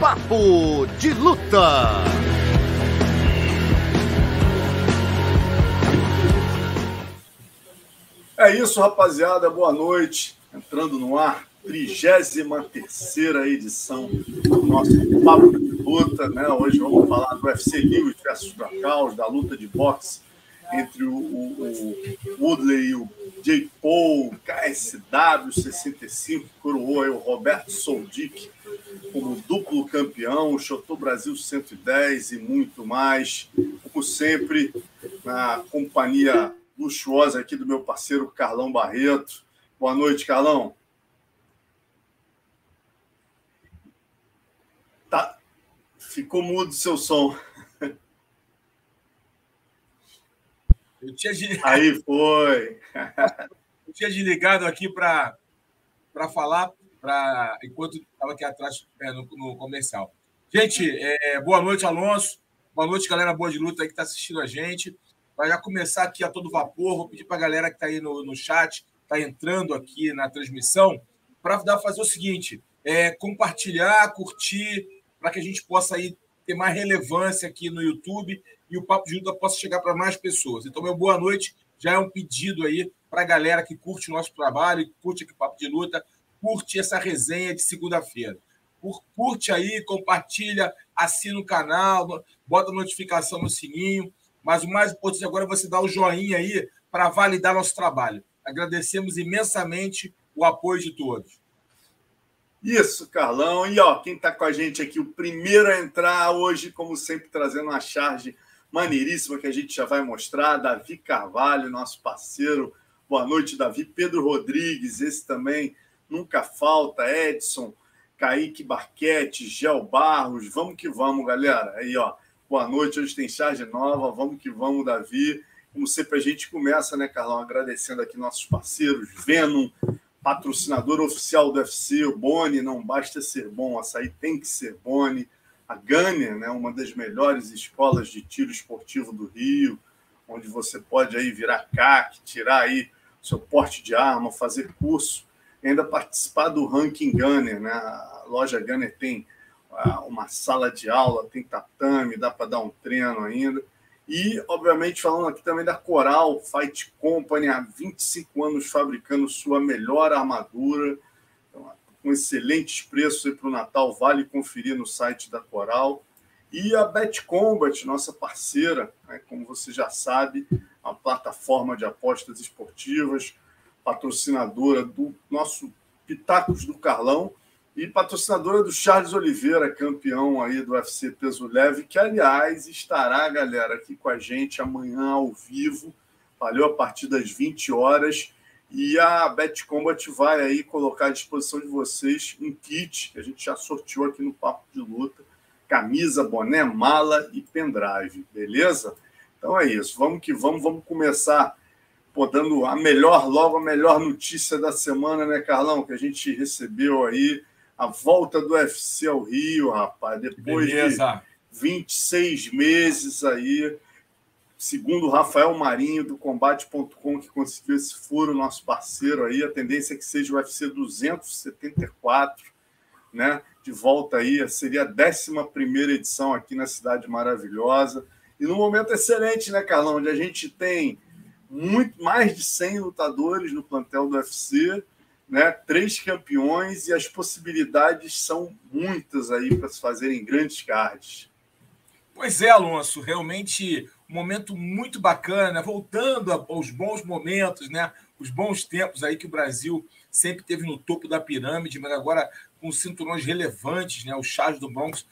Papo de Luta. É isso, rapaziada. Boa noite. Entrando no ar, 33 edição do nosso Papo de Luta. Né? Hoje vamos falar do UFC Lewis versus Dracaus, da luta de boxe entre o, o, o Woodley e o J. Paul, KSW 65, coroou aí o Roberto Soldic como duplo campeão, o Chotô Brasil 110 e muito mais. Como sempre, na companhia luxuosa aqui do meu parceiro Carlão Barreto. Boa noite, Carlão. Tá. Ficou mudo seu som. Eu tinha de... Aí foi. Eu tinha desligado aqui para falar pra... enquanto estava aqui atrás é, no, no, comercial. Gente, é, boa noite, Alonso. Boa noite, galera boa de luta aí que está assistindo a gente. Vai já começar aqui a todo vapor. Vou pedir para a galera que está aí no, no chat, está entrando aqui na transmissão, para fazer o seguinte: é, compartilhar, curtir, para que a gente possa aí ter mais relevância aqui no YouTube e o Papo de Luta possa chegar para mais pessoas. Então, meu boa noite já é um pedido aí para a galera que curte o nosso trabalho, curte aqui o Papo de Luta, curte essa resenha de segunda-feira. Curte aí, compartilha, assina o canal, bota notificação no sininho. Mas o mais importante agora é você dar o joinha aí para validar nosso trabalho. Agradecemos imensamente o apoio de todos. Isso, Carlão. E ó, quem está com a gente aqui, o primeiro a entrar hoje, como sempre, trazendo uma charge maneiríssima que a gente já vai mostrar. Davi Carvalho, nosso parceiro. Boa noite, Davi. Pedro Rodrigues, esse também nunca falta. Edson, Kaique Barquete, Gel Barros. Vamos que vamos, galera. Aí, ó. Boa noite. Hoje tem charge nova. Vamos que vamos, Davi. Como sempre, a gente começa, né, Carlão? Agradecendo aqui nossos parceiros, Venom, patrocinador oficial do UFC, o Boni, não basta ser bom, açaí tem que ser Boni a Gunner, né, uma das melhores escolas de tiro esportivo do Rio, onde você pode aí virar CAC, tirar aí seu porte de arma, fazer curso, ainda participar do Ranking Gunner. Né? A loja Gunner tem uh, uma sala de aula, tem tatame, dá para dar um treino ainda. E, obviamente, falando aqui também da Coral Fight Company, há 25 anos fabricando sua melhor armadura com excelentes preços para o Natal, vale conferir no site da Coral. E a Bet Combat, nossa parceira, né, como você já sabe, a plataforma de apostas esportivas, patrocinadora do nosso Pitacos do Carlão e patrocinadora do Charles Oliveira, campeão aí do UFC Peso Leve, que, aliás, estará, galera, aqui com a gente amanhã ao vivo, valeu a partir das 20 horas. E a Bet Combat vai aí colocar à disposição de vocês um kit que a gente já sorteou aqui no Papo de Luta: camisa, boné, mala e pendrive, beleza? Então é isso, vamos que vamos, vamos começar pô, dando a melhor, logo a melhor notícia da semana, né, Carlão? Que a gente recebeu aí a volta do UFC ao Rio, rapaz, depois Beleza. de 26 meses aí Segundo o Rafael Marinho, do Combate.com, que conseguiu esse furo, nosso parceiro aí, a tendência é que seja o UFC 274, né? De volta aí, seria a 11 edição aqui na Cidade Maravilhosa. E num momento excelente, né, Carlão? Onde a gente tem muito mais de 100 lutadores no plantel do UFC, né? Três campeões e as possibilidades são muitas aí para se fazerem grandes cards. Pois é, Alonso, realmente um momento muito bacana, né? voltando aos bons momentos, né? os bons tempos aí que o Brasil sempre teve no topo da pirâmide, mas agora com cinturões relevantes, né? o Charles do Bronx,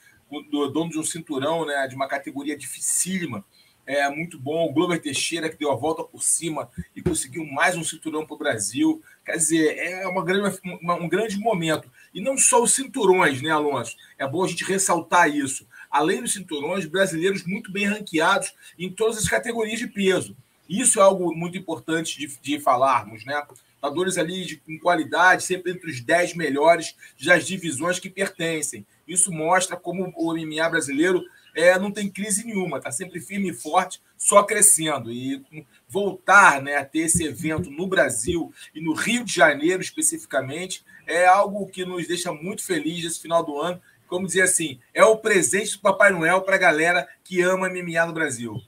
do dono de um cinturão né? de uma categoria dificílima, é muito bom. O Glover Teixeira, que deu a volta por cima e conseguiu mais um cinturão para o Brasil. Quer dizer, é uma grande, uma, um grande momento. E não só os cinturões, né, Alonso? É bom a gente ressaltar isso além dos cinturões, brasileiros muito bem ranqueados em todas as categorias de peso. Isso é algo muito importante de, de falarmos, né? Lutadores ali de, com qualidade, sempre entre os 10 melhores das divisões que pertencem. Isso mostra como o MMA brasileiro é, não tem crise nenhuma, está sempre firme e forte, só crescendo. E voltar né, a ter esse evento no Brasil e no Rio de Janeiro especificamente é algo que nos deixa muito felizes esse final do ano. Como dizer assim, é o presente do Papai Noel para a galera que ama MMA no Brasil.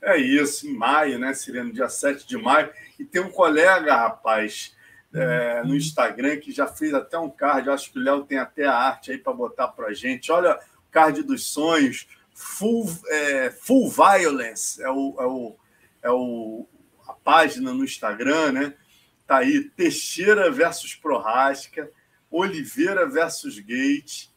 É isso, em maio, né, Sireno? Dia 7 de maio. E tem um colega, rapaz, é, no Instagram que já fez até um card. Eu acho que o Léo tem até a arte aí para botar para gente. Olha card dos sonhos. Full, é, full Violence é, o, é, o, é o, a página no Instagram, né? Tá aí Teixeira versus Prorasca, Oliveira versus Gate,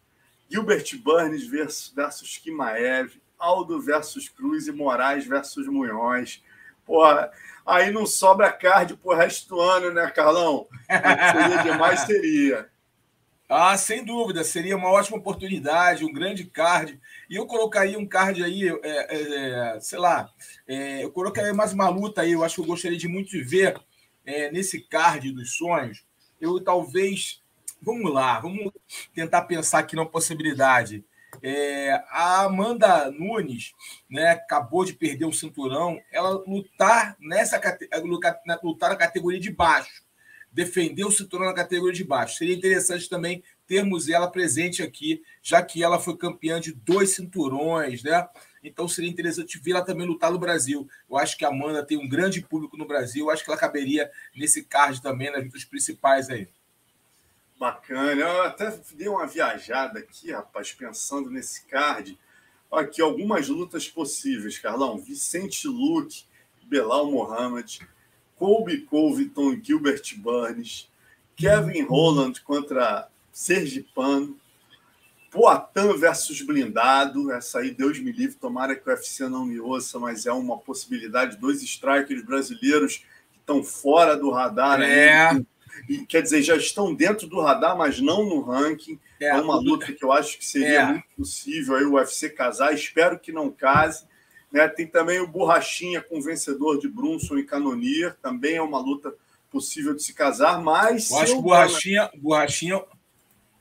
Gilbert Burns versus, versus Kimaev, Aldo versus Cruz e Moraes versus Munhoz. Porra, aí não sobra card pro resto do ano, né, Carlão? Seria demais, seria. Ah, sem dúvida, seria uma ótima oportunidade, um grande card. E eu colocaria um card aí, é, é, sei lá, é, eu colocaria mais uma luta aí, eu acho que eu gostaria de muito de ver é, nesse card dos sonhos. Eu talvez, vamos lá, vamos tentar pensar aqui numa possibilidade. É, a Amanda Nunes né, acabou de perder um cinturão. Ela lutar nessa lutar na categoria de baixo, defender o cinturão na categoria de baixo. Seria interessante também termos ela presente aqui, já que ela foi campeã de dois cinturões, né? Então seria interessante vê-la também lutar no Brasil. Eu acho que a Amanda tem um grande público no Brasil. Eu acho que ela caberia nesse card também, nas lutas principais aí. Bacana. Eu até dei uma viajada aqui, rapaz, pensando nesse card. Aqui, algumas lutas possíveis, Carlão. Vicente Luke, Belal Mohamed, Colby Covington e Gilbert Burns, Kevin Holland contra Sergipano, Poatan versus Blindado. Essa aí, Deus me livre, tomara que o UFC não me ouça, mas é uma possibilidade. Dois strikers brasileiros que estão fora do radar. É. E, quer dizer, já estão dentro do radar, mas não no ranking. É, é uma luta que eu acho que seria é. muito possível aí o UFC casar. Espero que não case. Né? Tem também o Borrachinha com o vencedor de Brunson e Canonier. Também é uma luta possível de se casar, mas. Eu acho que o Borrachinha, Borrachinha,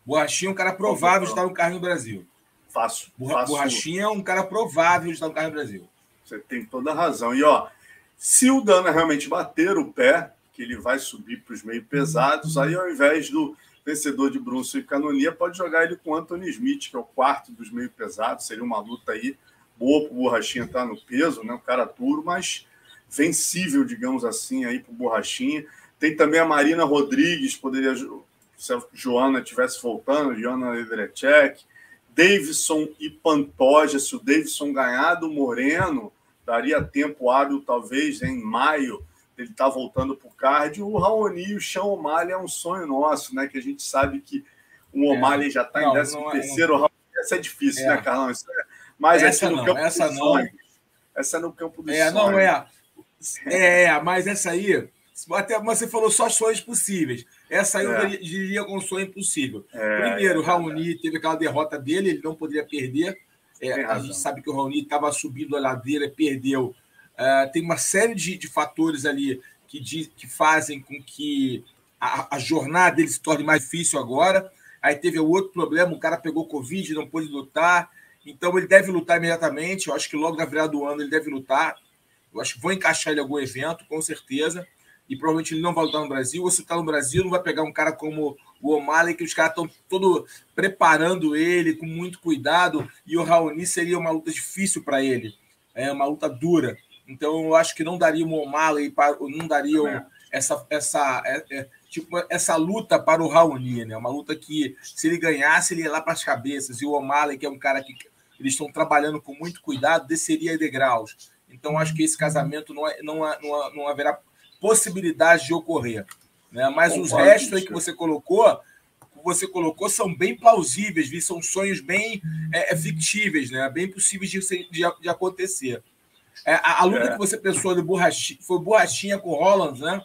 Borrachinha é um cara provável de estar no carro no Brasil. Faço. Borrachinha é um cara provável de estar no carro no Brasil. Você tem toda a razão. E ó, se o Dana realmente bater o pé, que ele vai subir para os meio pesados. Aí, ao invés do vencedor de Brunson e Canonia, pode jogar ele com Anthony Smith, que é o quarto dos meio pesados. Seria uma luta aí boa para o Borrachinha estar tá no peso, né? Um cara duro, mas vencível, digamos assim, aí para o Borrachinha. Tem também a Marina Rodrigues, poderia, se a Joana estivesse voltando, Joana Lederechek. Davidson e Pantoja, se o Davidson ganhar do Moreno, daria tempo hábil, talvez, em maio, ele está voltando para o card. O Raoni e o Sean O'Malley é um sonho nosso, né? Que a gente sabe que o é. O'Malley é. já está em 13 é, terceiro. Não... Essa é difícil, né, é. né, Carlão? Isso é... Mas essa não, campo essa não. Sonhos. Essa é no campo do é, Não é. É, mas essa aí, até você falou só sonhos possíveis. Essa aí é. eu diria com sonho impossível. É, Primeiro, é Raoni teve aquela derrota dele, ele não poderia perder. É, a gente sabe que o Raoni estava subindo a ladeira, perdeu Uh, tem uma série de, de fatores ali que, que fazem com que a, a, jornada dele se torne mais difícil agora. Aí teve o outro problema, o cara pegou Covid, não pôde lutar. Então ele deve lutar imediatamente. Eu acho que logo na virada do ano ele deve lutar. Eu acho que vou encaixar ele em algum evento, com certeza. E provavelmente ele não vai lutar no Brasil. Ou se está no Brasil, não vai pegar um cara como o O'Malley, que os caras estão todo preparando ele com muito cuidado. E o Raoni seria uma luta difícil para ele. É uma luta dura. Então eu acho que não daria o O'Malley para não daria é. essa essa é, é, tipo essa luta para o Raoni, né? Uma luta que se ele ganhasse ele ia lá para as cabeças e o O'Malley que é um cara que eles estão trabalhando com muito cuidado desceria degraus. Então acho que esse casamento não é, não, não, não haverá possibilidade de ocorrer, né? Mas os restos aí que você colocou você colocou são bem plausíveis, são sonhos bem é, é, fictíveis, né? Bem possíveis de, de, de acontecer. É, a, a, luta é. que você pensou do Borrachinha, foi Borrachinha com o Holland, né?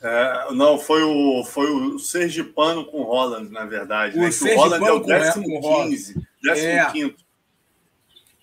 É, não, foi o, foi o Sergipano com o Holland, na verdade. O, né? o Holland é o décimo 15, décimo é. quinto.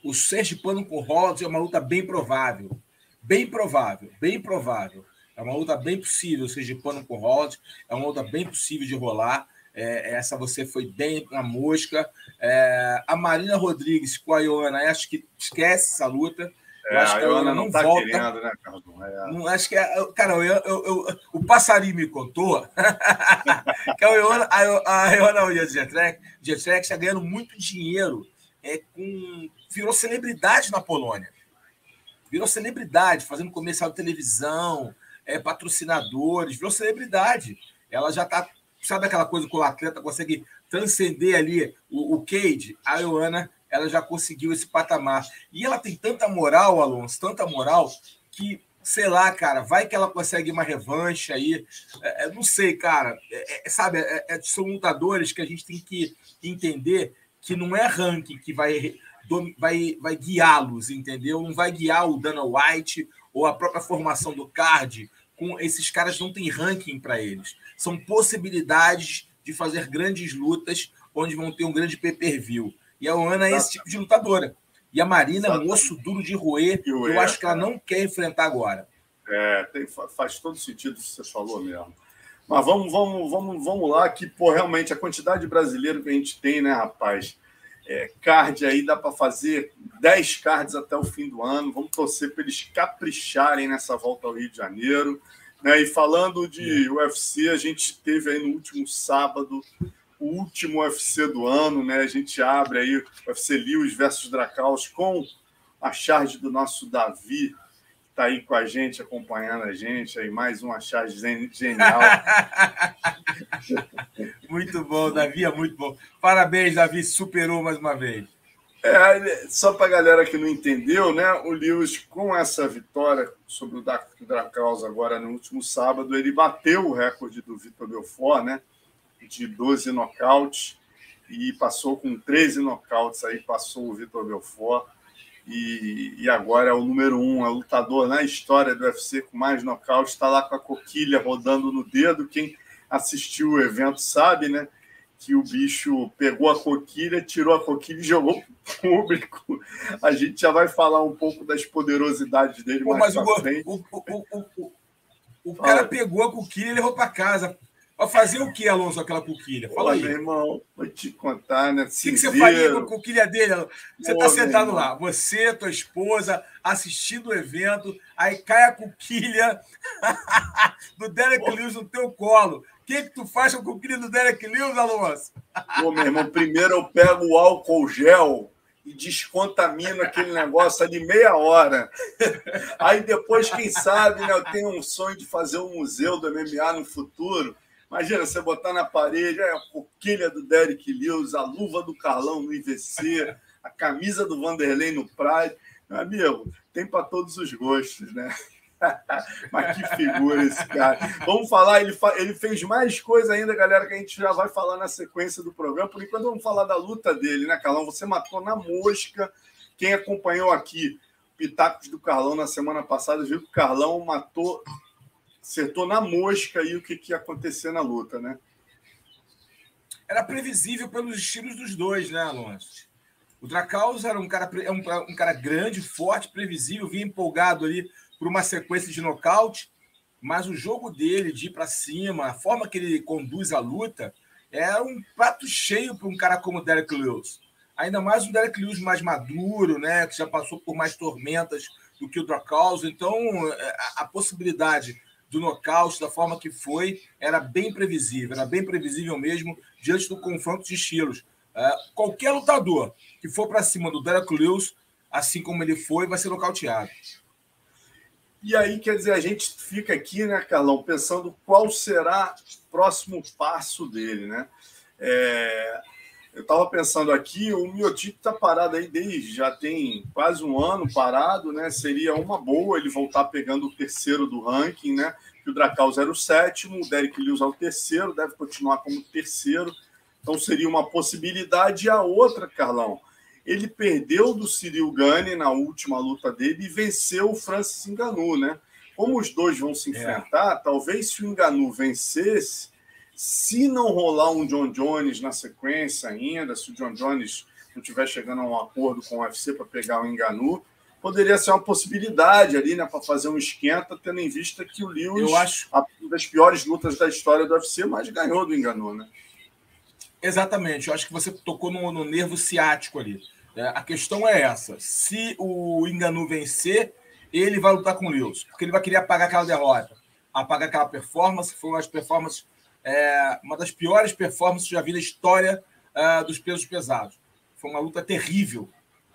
O Sergipano com Rollins é uma luta bem provável. Bem provável, bem provável. É uma luta bem possível, o Sergipano com Rollins. É uma luta bem possível de rolar. É, essa você foi bem na mosca. É, a Marina Rodrigues com a Ioana, acho que esquece essa luta. Eu é, acho que a Ioana não, não tá volta. querendo, né, Carlos? É. Não, acho que é, cara, eu, eu, eu, o passarinho me contou que a Ioana, a, a Ioana o Jetrek, Jetrek está ganhando muito dinheiro é, com virou celebridade na Polônia. Virou celebridade, fazendo comercial de televisão, é, patrocinadores, virou celebridade. Ela já está sabe aquela coisa que o atleta consegue transcender ali o, o cage? A Ioana, ela já conseguiu esse patamar. E ela tem tanta moral, Alonso, tanta moral, que, sei lá, cara, vai que ela consegue uma revanche aí. É, é não sei, cara. É, é sabe, é, é, são lutadores que a gente tem que entender que não é ranking que vai, vai, vai guiá-los, entendeu? Não vai guiar o Dana White ou a própria formação do card. Com esses caras não tem ranking para eles são possibilidades de fazer grandes lutas onde vão ter um grande pay-per-view. E a Ana é esse tipo de lutadora. E a Marina é um osso duro de roer, que eu acho que ela não quer enfrentar agora. É, tem, faz todo sentido o que você falou mesmo. Mas vamos, vamos, vamos, vamos lá, que pô, realmente a quantidade de brasileiro que a gente tem, né, rapaz? É, card aí dá para fazer 10 cards até o fim do ano. Vamos torcer para eles capricharem nessa volta ao Rio de Janeiro. Né? E falando de é. UFC, a gente teve aí no último sábado o último UFC do ano, né? A gente abre aí o UFC Lewis versus Dracaus com a charge do nosso Davi, está aí com a gente, acompanhando a gente, aí mais uma charge genial. muito bom, Davi, é muito bom. Parabéns, Davi, superou mais uma vez. É, só para a galera que não entendeu, né? O Lewis, com essa vitória sobre o Dracaus agora no último sábado, ele bateu o recorde do Vitor Belfort, né? De 12 nocautes e passou com 13 nocautes aí, passou o Vitor Belfort. E, e, agora é o número um, é o lutador na história do UFC com mais nocautes, está lá com a coquilha rodando no dedo. Quem assistiu o evento sabe, né? que o bicho pegou a coquilha, tirou a coquilha e jogou para o público. A gente já vai falar um pouco das poderosidades dele Pô, mais mas frente. O, o, o, o, o cara pegou a coquilha e levou para casa. Para fazer o que, Alonso, aquela coquilha? Fala aí. Meu irmão, vou te contar, né? O que, que, você faria com a coquilha dele? Você está sentado lá, você, tua esposa, assistindo o evento, aí cai a coquilha do Derek Lewis no teu colo que, que tu faz com o querido Derek Lewis, Alonso? Pô, meu irmão, primeiro eu pego o álcool gel e descontamino aquele negócio ali meia hora. Aí depois, quem sabe, né, eu tenho um sonho de fazer um museu do MMA no futuro. Imagina, você botar na parede é, a coquilha do Derek Lewis, a luva do Carlão no IVC, a camisa do Vanderlei no Pride. Meu amigo, tem para todos os gostos, né? Mas que figura esse cara. Vamos falar, ele, fa ele fez mais coisa ainda, galera, que a gente já vai falar na sequência do programa. Por enquanto, vamos falar da luta dele, né, Carlão? Você matou na mosca. Quem acompanhou aqui Pitacos do Carlão na semana passada viu que o Carlão matou, acertou na mosca aí o que, que ia acontecer na luta, né? Era previsível pelos estilos dos dois, né, Alonso? O Dracaus era um cara, é um, um cara grande, forte, previsível, vinha empolgado ali por uma sequência de nocaute, mas o jogo dele de ir para cima, a forma que ele conduz a luta, é um prato cheio para um cara como o Derek Lewis. Ainda mais um Derek Lewis mais maduro, né, que já passou por mais tormentas do que o Dracaus. Então, é, a, a possibilidade do nocaute, da forma que foi, era bem previsível, era bem previsível mesmo diante do confronto de estilos. É, qualquer lutador que for para cima do Derek Lewis, assim como ele foi, vai ser nocauteado. E aí, quer dizer, a gente fica aqui, né, Carlão, pensando qual será o próximo passo dele, né? É, eu estava pensando aqui, o Miotic está parado aí desde já tem quase um ano parado, né? Seria uma boa ele voltar pegando o terceiro do ranking, né? Que o Dracaus era o sétimo, o Derek Lewis é o terceiro, deve continuar como terceiro. Então seria uma possibilidade. E a outra, Carlão, ele perdeu do Cyril Gane na última luta dele e venceu o Francis Ngannou, né? Como os dois vão se é. enfrentar, é. talvez se o Ngannou vencesse, se não rolar um John Jones na sequência ainda, se o John Jones não estiver chegando a um acordo com o UFC para pegar o Enganu, poderia ser uma possibilidade ali, né, para fazer um esquenta, tendo em vista que o Lewis, eu acho... uma das piores lutas da história do UFC, mas ganhou do Enganu, né? Exatamente, eu acho que você tocou no, no nervo ciático ali. É, a questão é essa: se o Enganu vencer, ele vai lutar com o Lewis, porque ele vai querer apagar aquela derrota, apagar aquela performance, foi uma das performances, é, uma das piores performances que já vi na história é, dos pesos pesados. Foi uma luta terrível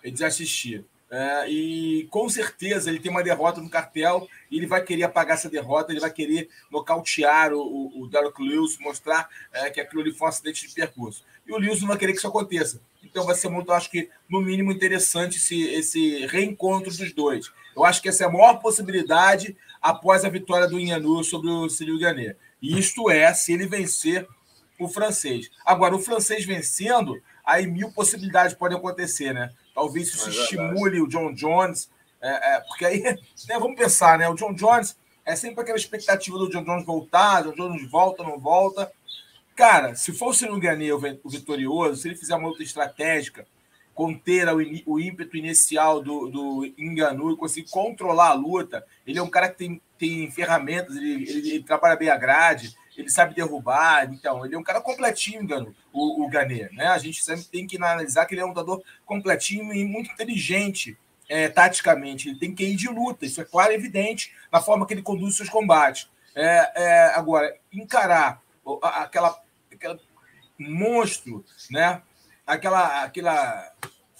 de assistir. É, e com certeza ele tem uma derrota no cartel e ele vai querer apagar essa derrota, ele vai querer nocautear o, o, o Derek Lewis, mostrar é, que aquilo ali foi um acidente de percurso. E o Lewis não vai querer que isso aconteça. Então vai ser muito, acho que, no mínimo, interessante esse, esse reencontro dos dois. Eu acho que essa é a maior possibilidade após a vitória do Inhanu sobre o Cyril Ganet. Isto é, se ele vencer o francês. Agora, o francês vencendo, aí mil possibilidades podem acontecer, né? Talvez isso é estimule o John Jones, é, é, porque aí, né, vamos pensar, né? O John Jones é sempre aquela expectativa do John Jones voltar, John Jones volta, não volta. Cara, se for o Ciro o vitorioso, se ele fizer uma luta estratégica, conter o, ímpeto inicial do, do Enganu e conseguir controlar a luta, ele é um cara que tem, tem ferramentas, ele, ele, ele trabalha bem a grade, ele sabe derrubar, então, ele é um cara completinho, Enganu, o, o Ganê, né? A gente sempre tem que analisar que ele é um lutador completinho e muito inteligente é, taticamente, ele tem que ir de luta, isso é claro e evidente na forma que ele conduz seus combates. É, é, agora, encarar aquela aquele monstro, né? Aquela, aquela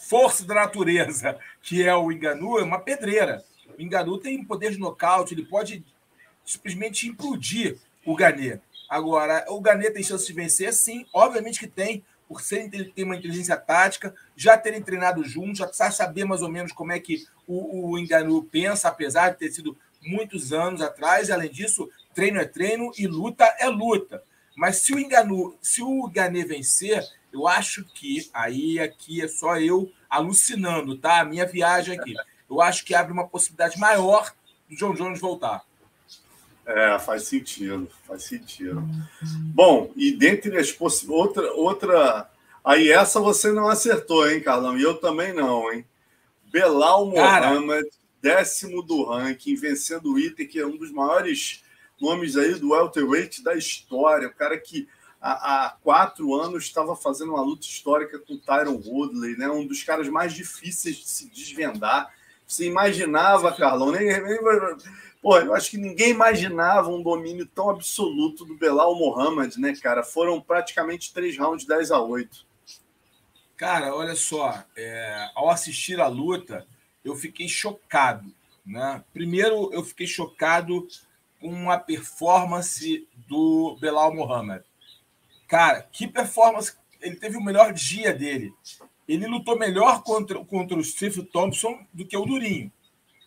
força da natureza que é o Enganu, é uma pedreira. O Enganu tem poder de nocaute, ele pode simplesmente implodir o Ganê. Agora, o Ganê tem chance de vencer? Sim, obviamente que tem, por ser ter uma inteligência tática, já terem treinado juntos, já saber mais ou menos como é que o, o Enganu pensa, apesar de ter sido muitos anos atrás. Além disso, treino é treino e luta é luta. Mas se o Enganu, se o Gané vencer, eu acho que aí aqui é só eu alucinando, tá? A minha viagem aqui. Eu acho que abre uma possibilidade maior do John Jones voltar. É, faz sentido, faz sentido. Bom, e dentre as possibilidades. Outra, outra. Aí essa você não acertou, hein, Carlão? E eu também não, hein? Belal Mohamed, décimo do ranking, vencendo o Iter, que é um dos maiores nomes aí do welterweight da história, o cara que há, há, quatro anos estava fazendo uma luta histórica com o Tyron Woodley, né? um dos caras mais difíceis de se desvendar. Você imaginava, Carlão, nem, nem Pô, eu acho que ninguém imaginava um domínio tão absoluto do Belal Mohamed, né, cara? Foram praticamente três rounds 10 a 8. Cara, olha só, é, ao assistir a luta, eu fiquei chocado. Né? Primeiro, eu fiquei chocado com a performance do Belal Mohamed. Cara, que performance! Ele teve o melhor dia dele. Ele lutou melhor contra, contra o Steve Thompson do que o Durinho.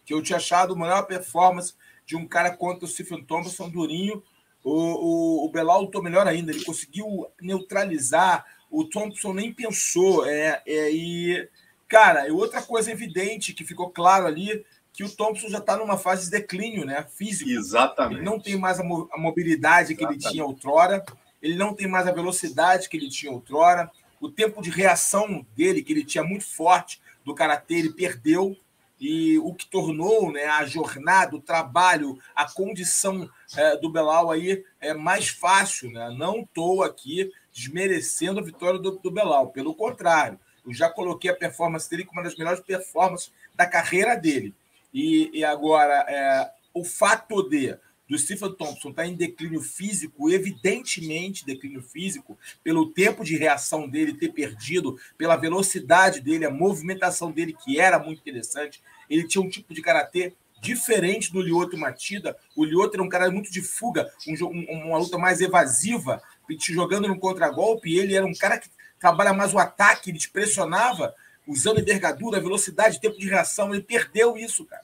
Que eu tinha achado a melhor performance de um cara contra o Stephen Thompson, Durinho. O, o, o Belal lutou melhor ainda. Ele conseguiu neutralizar. O Thompson nem pensou. É, é, e, cara, outra coisa evidente que ficou claro ali que o Thompson já está numa fase de declínio né, físico. Exatamente. Ele não tem mais a, mo a mobilidade que Exatamente. ele tinha outrora, ele não tem mais a velocidade que ele tinha outrora, o tempo de reação dele, que ele tinha muito forte do karatê, ele perdeu. E o que tornou né, a jornada, o trabalho, a condição é, do Belal aí é mais fácil. Né? Não estou aqui desmerecendo a vitória do, do Belal, pelo contrário, eu já coloquei a performance dele como uma das melhores performances da carreira dele. E, e agora, é, o fato de do Stephen Thompson estar tá em declínio físico, evidentemente declínio físico, pelo tempo de reação dele ter perdido, pela velocidade dele, a movimentação dele, que era muito interessante. Ele tinha um tipo de karatê diferente do Lyoto Matida. O Lyoto era um cara muito de fuga, um, um, uma luta mais evasiva, te jogando no contragolpe. Ele era um cara que trabalha mais o ataque, ele te pressionava usando envergadura, velocidade, tempo de reação. Ele perdeu isso, cara.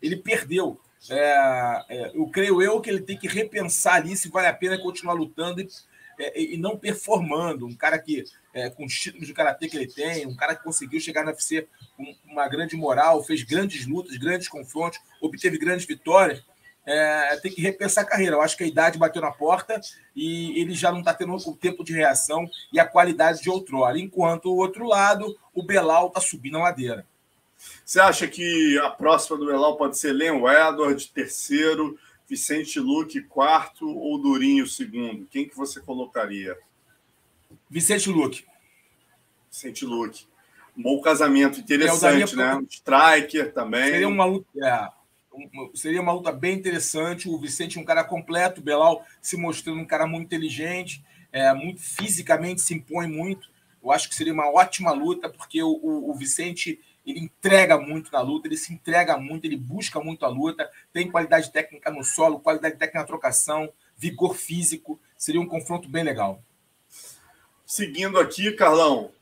Ele perdeu. É, é, eu creio eu que ele tem que repensar ali se vale a pena continuar lutando e, é, e não performando. Um cara que, é, com os títulos de karatê que ele tem, um cara que conseguiu chegar na UFC com uma grande moral, fez grandes lutas, grandes confrontos, obteve grandes vitórias. é, tem que repensar a carreira. Eu acho que a idade bateu na porta e ele já não está tendo o tempo de reação e a qualidade de outrora. Enquanto o outro lado, o Belal está subindo a ladeira. Você acha que a próxima do Belal pode ser Leon Edward, terceiro, Vicente Luque, quarto ou Durinho, segundo? Quem que você colocaria? Vicente Luque. Vicente Luque. Um bom casamento, interessante, né? Um striker também. Seria uma luta, é, seria uma luta bem interessante. O Vicente é um cara completo, o Belal se mostrando um cara muito inteligente, é, muito fisicamente se impõe muito. Eu acho que seria uma ótima luta, porque o, o, o Vicente ele entrega muito na luta, ele se entrega muito, ele busca muito a luta, tem qualidade técnica no solo, qualidade técnica na trocação, vigor físico. Seria um confronto bem legal. Seguindo aqui, Carlão,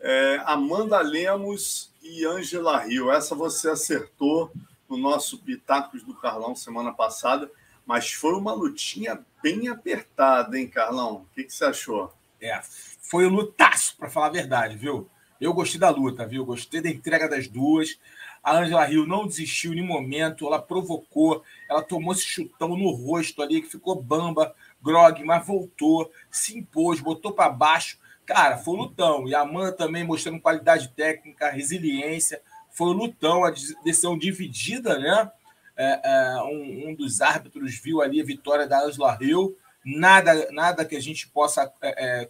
é, Amanda Lemos e Angela Rio. Essa você acertou no nosso Pitacos do Carlão semana passada, mas foi uma lutinha bem apertada, hein, Carlão? O que, que você achou? É, foi um lutaço, para falar a verdade, viu? Eu gostei da luta, viu? Gostei da entrega das duas. A Angela Rio não desistiu em momento, ela provocou, ela tomou esse chutão no rosto ali, que ficou bamba, grog, mas voltou, se impôs, botou para baixo. Cara, foi lutão. E a Amanda também mostrando qualidade técnica, resiliência. Foi lutão, a decisão dividida, né? É, é, um, um, dos árbitros viu ali a vitória da Angela Hill. Nada, nada que a gente possa é, é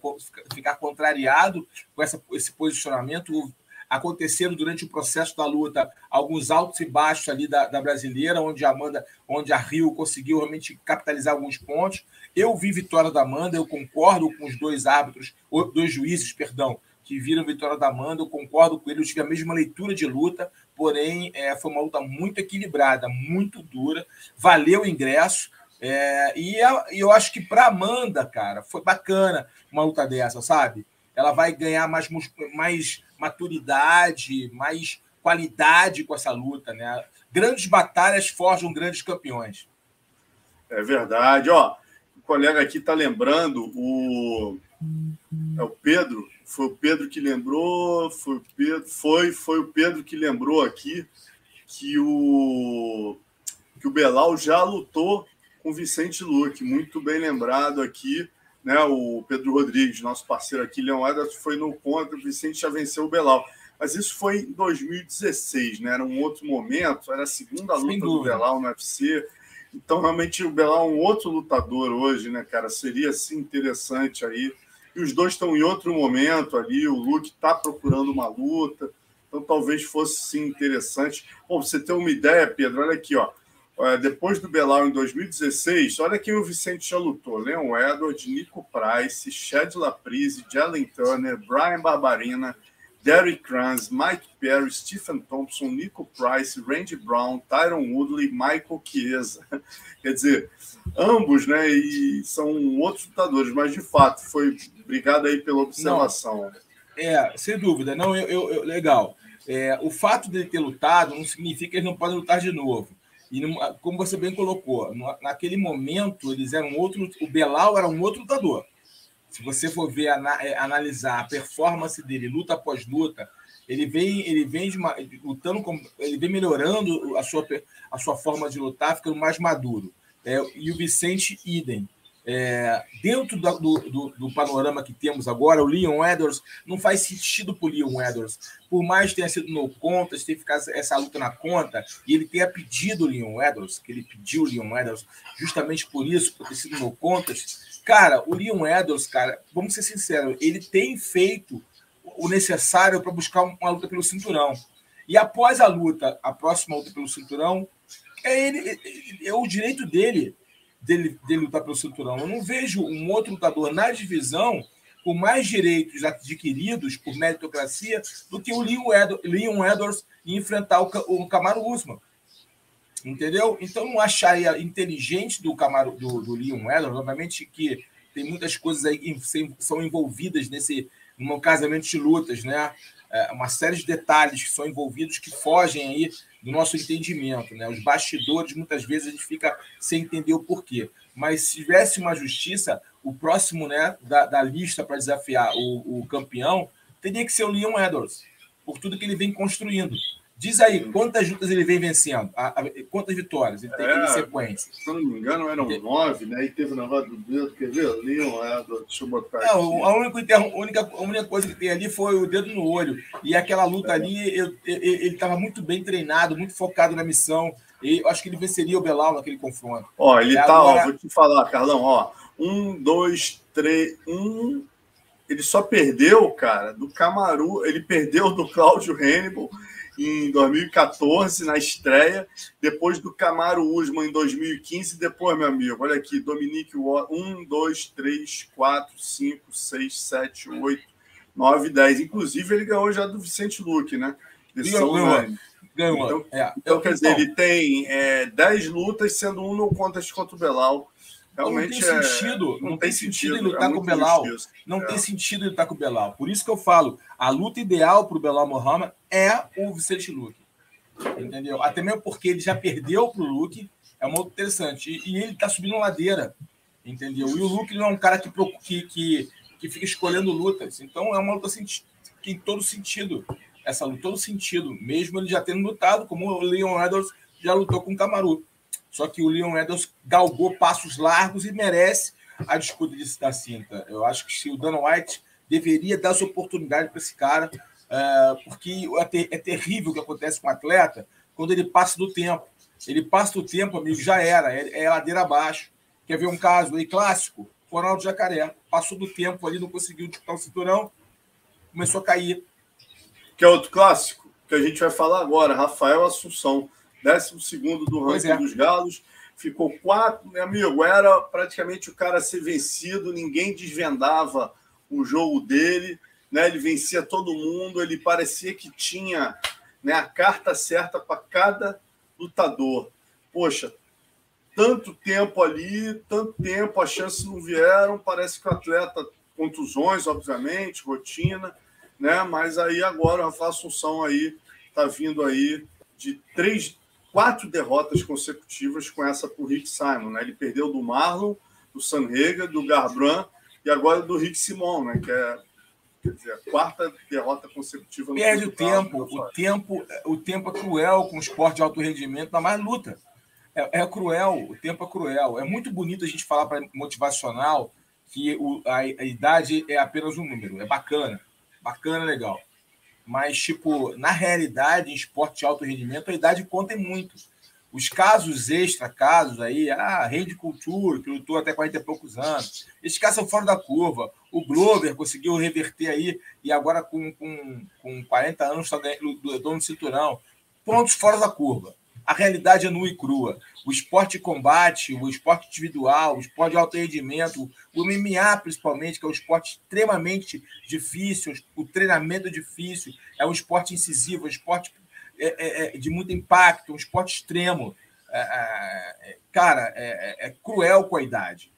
ficar contrariado com essa, esse posicionamento aconteceram durante o processo da luta alguns altos e baixos ali da, da brasileira, onde a Amanda, onde a Rio conseguiu realmente capitalizar alguns pontos. Eu vi vitória da Amanda, eu concordo com os dois árbitros, dois juízes, perdão, que viram vitória da Amanda, eu concordo com eles, eu tive a mesma leitura de luta, porém é, foi uma luta muito equilibrada, muito dura, valeu o ingresso. É, e eu acho que para Amanda, cara, foi bacana uma luta dessa, sabe? Ela vai ganhar mais, mais maturidade, mais qualidade com essa luta, né? Grandes batalhas forjam grandes campeões. É verdade, ó. O colega aqui está lembrando o é o Pedro, foi o Pedro que lembrou, foi o Pedro, foi, foi o Pedro que lembrou aqui que o que o Belal já lutou com o Vicente Luque, muito bem lembrado aqui né? O Pedro Rodrigues, nosso parceiro aqui, Leão Edwards, foi no contra, o Vicente já venceu o Belal. Mas isso foi em 2016, né? Era um outro momento, era a segunda luta do Belal no UFC. Então, realmente, o Belal é um outro lutador hoje, né, cara? Seria, assim, interessante aí. E os dois estão em outro momento ali, o Luke está procurando uma luta. Então, talvez fosse, sim, interessante. Bom, você ter uma ideia, Pedro, olha aqui, ó depois do Belal em 2016, olha quem o Vicente já lutou: Leon Edward, Nico Price, Chad Laprise, Jalen Turner, Brian Barbarina, Derek Kranz, Mike Perry, Stephen Thompson, Nico Price, Randy Brown, Tyron Woodley, Michael Chiesa. Quer dizer, ambos, né? E são outros lutadores, mas de fato foi obrigado aí pela observação. Não, é, sem dúvida. Não, eu, eu, eu legal. É, o fato de ele ter lutado não significa que ele não pode lutar de novo. E como você bem colocou, naquele momento eles eram outro. O Belal era um outro lutador. Se você for ver, é, analisar a performance dele, luta após luta, ele vem, ele vem uma, lutando, ele vem melhorando a sua, a sua forma de lutar, ficando mais maduro. É, e o Vicente, idem. É, dentro do, do, do, panorama que temos agora, o Leon Edwards não faz sentido para o Leon Edwards. Por mais que tenha sido no conta, tenha ficado essa luta na conta, e ele tenha pedido o Leon Edwards, que ele pediu o Leon Edwards justamente por isso, por ter sido no contas. Cara, o Leon Edwards, cara, vamos ser sinceros, ele tem feito o necessário para buscar uma luta pelo cinturão. E após a luta, a próxima luta pelo cinturão, é, ele, é o direito dele dele, dele lutar pelo cinturão. Eu não vejo um outro lutador na divisão com mais direitos adquiridos por meritocracia do que o Leon Edwards enfrentar o, Camaro Usman. Entendeu? Então, não acharia inteligente do Camaro do, do Leon Edwards, obviamente que tem muitas coisas aí que são envolvidas nesse no casamento de lutas, né? É, uma série de detalhes que são envolvidos que fogem aí do nosso entendimento. Né? Os bastidores, muitas vezes, a gente fica sem entender o porquê. Mas se tivesse uma justiça, o próximo né, da, da lista para desafiar o, o, campeão teria que ser o Leon Edwards, por tudo que ele vem construindo. Diz aí, quantas lutas ele vem vencendo? A, a, quantas vitórias ele tem é, em sequência? Se não me engano, eram nove, né? E teve o negócio do dedo, quer ver? Leon, é, deixa eu botar não, aqui. A única, a, única, a única coisa que tem ali foi o dedo no olho. E aquela luta é. ali, eu, eu, ele estava muito bem treinado, muito focado na missão. E eu acho que ele venceria o Belal naquele confronto. Ó, ele e tá, agora... ó, vou te falar, Carlão, ó. Um, dois, três, um. Ele só perdeu, cara, do Camaru. Ele perdeu do Cláudio Hannibal em 2014, na estreia, depois do Camaro Usman em 2015, depois, meu amigo, olha aqui, Dominique Watt, 1, 2, 3, 4, 5, 6, 7, 8, 9, 10. Inclusive, ele ganhou já do Vicente Luque, né? Ganhou, ganhou. Então, é. então, quer dizer, ele tem é, 10 lutas, sendo um no contest contra o Belal. Realmente não tem sentido, é, não, não, tem sentido, ele lutar é com o Belal. Não é. tem sentido ele lutar com o Belal. Por isso que eu falo, a luta ideal para o Belal Mohamed é o Vicente Luque. Entendeu? Até mesmo porque ele já perdeu para o Luke, é muito interessante. E, e ele está subindo ladeira. Entendeu? E o Luke não é um cara que, que, que, que fica escolhendo lutas. Então é uma luta que em todo sentido. Essa luta, todo sentido. Mesmo ele já tendo lutado, como o Leon Edwards já lutou com o Camaru. Só que o Leon Edwards galgou passos largos e merece a disputa da cinta. Eu acho que se o Dana White deveria dar essa oportunidade para esse cara, é, porque é, é terrível o que acontece com o atleta quando ele passa do tempo. Ele passa do tempo, amigo, já era, é, é ladeira abaixo. Quer ver um caso aí clássico? Ronaldo Jacaré. Passou do tempo ali, não conseguiu disputar o cinturão, começou a cair. Que é outro clássico que a gente vai falar agora, Rafael Assunção. 12 do ranking é. dos Galos. Ficou quatro, meu amigo. Era praticamente o cara ser vencido, ninguém desvendava o jogo dele. Né? Ele vencia todo mundo, ele parecia que tinha né, a carta certa para cada lutador. Poxa, tanto tempo ali, tanto tempo, as chances não vieram. Parece que o atleta, contusões, obviamente, rotina, né? Mas aí agora o Rafa Assunção aí tá vindo aí de três, quatro derrotas consecutivas com essa por Rick Simon. Né? Ele perdeu do Marlon, do Sanrega, do Garbrandt e agora do Rick Simon, né? que é quer dizer, a quarta derrota consecutiva. Perde o tempo, o tempo, o tempo é cruel com o esporte de alto rendimento, ainda mais luta. É, é, cruel, o tempo é cruel. É muito bonito a gente falar para motivacional que o, a, a idade é apenas um número. É bacana, bacana, legal. Mas, tipo, na realidade, em esporte de alto rendimento, a idade conta muito. Os casos extra, casos aí, ah, Rende Cultura, que lutou até 40 e poucos anos, esses casos são fora da curva. O Glover conseguiu reverter aí e agora com, com, com 40 anos está dono do cinturão. Pontos fora da curva a realidade é nua e crua. O esporte combate, o esporte individual, o esporte de alto rendimento, o MMA principalmente, que é um esporte extremamente difícil, o treinamento é difícil, é um esporte incisivo, é um esporte é, é, é de muito impacto, um esporte extremo. Cara, é, cruel com a idade.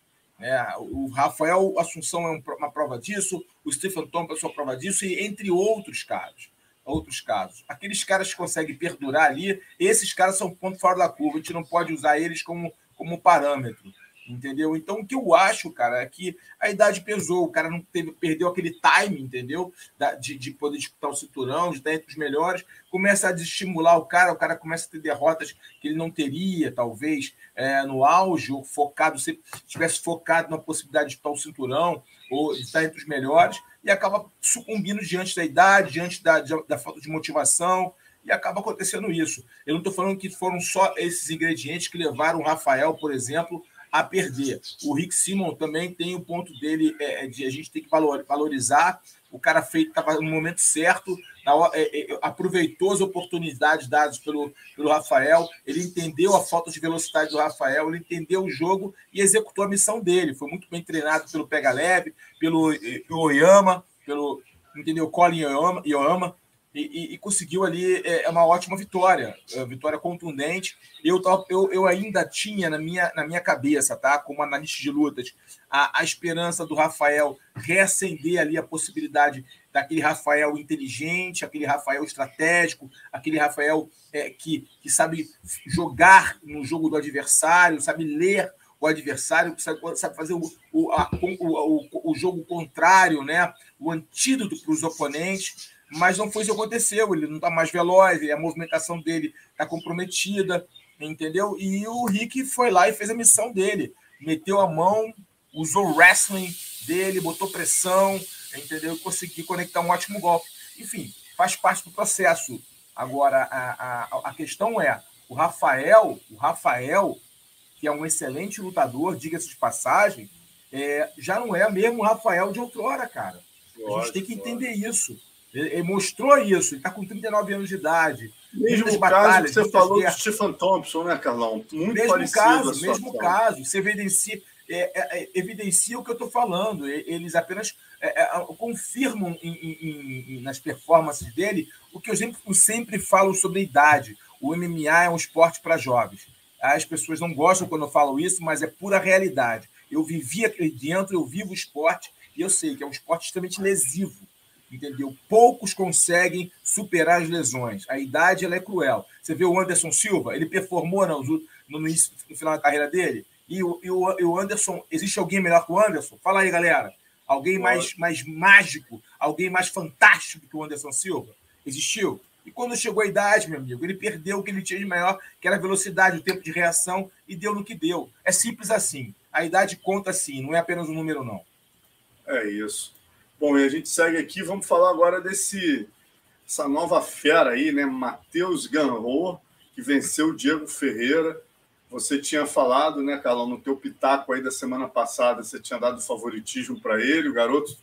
o Rafael Assunção é uma prova disso, o Stephen Thompson é uma prova disso, e entre outros casos outros casos. Aqueles caras que conseguem perdurar ali, esses caras são ponto fora da curva, a gente não pode usar eles como, como parâmetro. Entendeu? Então, o que eu acho, cara, é que a idade pesou, o cara não teve, perdeu aquele time, entendeu? De, de poder disputar o cinturão, de estar entre os melhores, começa a desestimular o cara, o cara começa a ter derrotas que ele não teria, talvez, é, no auge, ou focado, se tivesse focado na possibilidade de disputar o cinturão, ou de estar entre os melhores, e acaba sucumbindo diante da idade, diante da, da falta de motivação, e acaba acontecendo isso. Eu não estou falando que foram só esses ingredientes que levaram o Rafael, por exemplo, a perder. O Rick Simon também tem o ponto dele é, é de a gente ter que valorizar. O cara feito estava no momento certo, é, é, aproveitou as oportunidades dadas pelo, pelo Rafael, ele entendeu a falta de velocidade do Rafael, ele entendeu o jogo e executou a missão dele. Foi muito bem treinado pelo Pega Leve, pelo Oyama, pelo entendeu? Colin Oyama, Oyama e, e, e, conseguiu ali é, é uma ótima vitória, é, vitória contundente. Eu, eu, eu ainda tinha na minha, na minha cabeça, tá? Como analista de lutas, a, a esperança do Rafael reacender ali a possibilidade daquele Rafael inteligente, aquele Rafael estratégico, aquele Rafael é, que, que sabe jogar no jogo do adversário, sabe ler o adversário, sabe, sabe fazer o, o, a, o, o, o jogo contrário, né? o antídoto para os oponentes mas não foi isso que aconteceu. Ele não está mais veloz, a movimentação dele está comprometida, entendeu? E o Rick foi lá e fez a missão dele. Meteu a mão, usou o wrestling dele, botou pressão, entendeu? Conseguiu conectar um ótimo golpe. Enfim, faz parte do processo. Agora, a, a, a questão é, o Rafael, o Rafael, que é um excelente lutador, diga-se de passagem, é, já não é mesmo o Rafael de outrora, cara. A gente tem que entender isso. Ele, mostrou isso, ele está com 39 anos de idade. Mesmo caso que você falou guerras. do Stephen Thompson, né, Carlão? Muito mesmo parecido. Caso, mesmo caso, você evidencia, é, é, é evidencia o que eu estou falando. Eles apenas é, é, confirmam em, em, em, nas performances dele o que eu sempre, eu sempre falo sobre a idade. O MMA é um esporte para jovens. As pessoas não gostam quando eu falo isso, mas é pura realidade. Eu vivi aqui dentro, eu vivo o esporte e eu sei que é um esporte extremamente lesivo entendeu? Poucos conseguem superar as lesões. A idade ela é cruel. Você vê o Anderson Silva, ele performou no, no, no, no final da carreira dele, e o, e, o, e o, Anderson, existe alguém melhor que o Anderson? Fala aí, galera. Alguém mais, mais mágico, alguém mais fantástico que o Anderson Silva? Existiu? E quando chegou a idade, meu amigo, ele perdeu o que ele tinha de maior, que era a velocidade, o tempo de reação, e deu no que deu. É simples assim. A idade conta sim, não é apenas um número, não. É isso. Bom, e a gente segue aqui, vamos falar agora desse essa nova fera aí, né? Matheus Ganro, que venceu o Diego Ferreira. Você tinha falado, né, Carlão, no teu pitaco aí da semana passada, você tinha dado favoritismo para ele. O garoto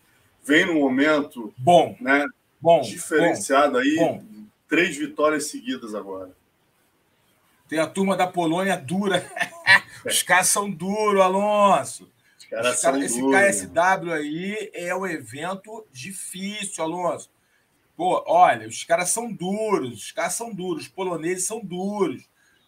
vem num momento bom, né, bom, diferenciado bom, aí, bom. três vitórias seguidas agora. Tem a turma da Polônia dura. Os caras são duros, Alonso. Cara, esse KSW aí é um evento difícil, Alonso. Pô, olha, os caras são duros, os caras são duros, os poloneses são duros.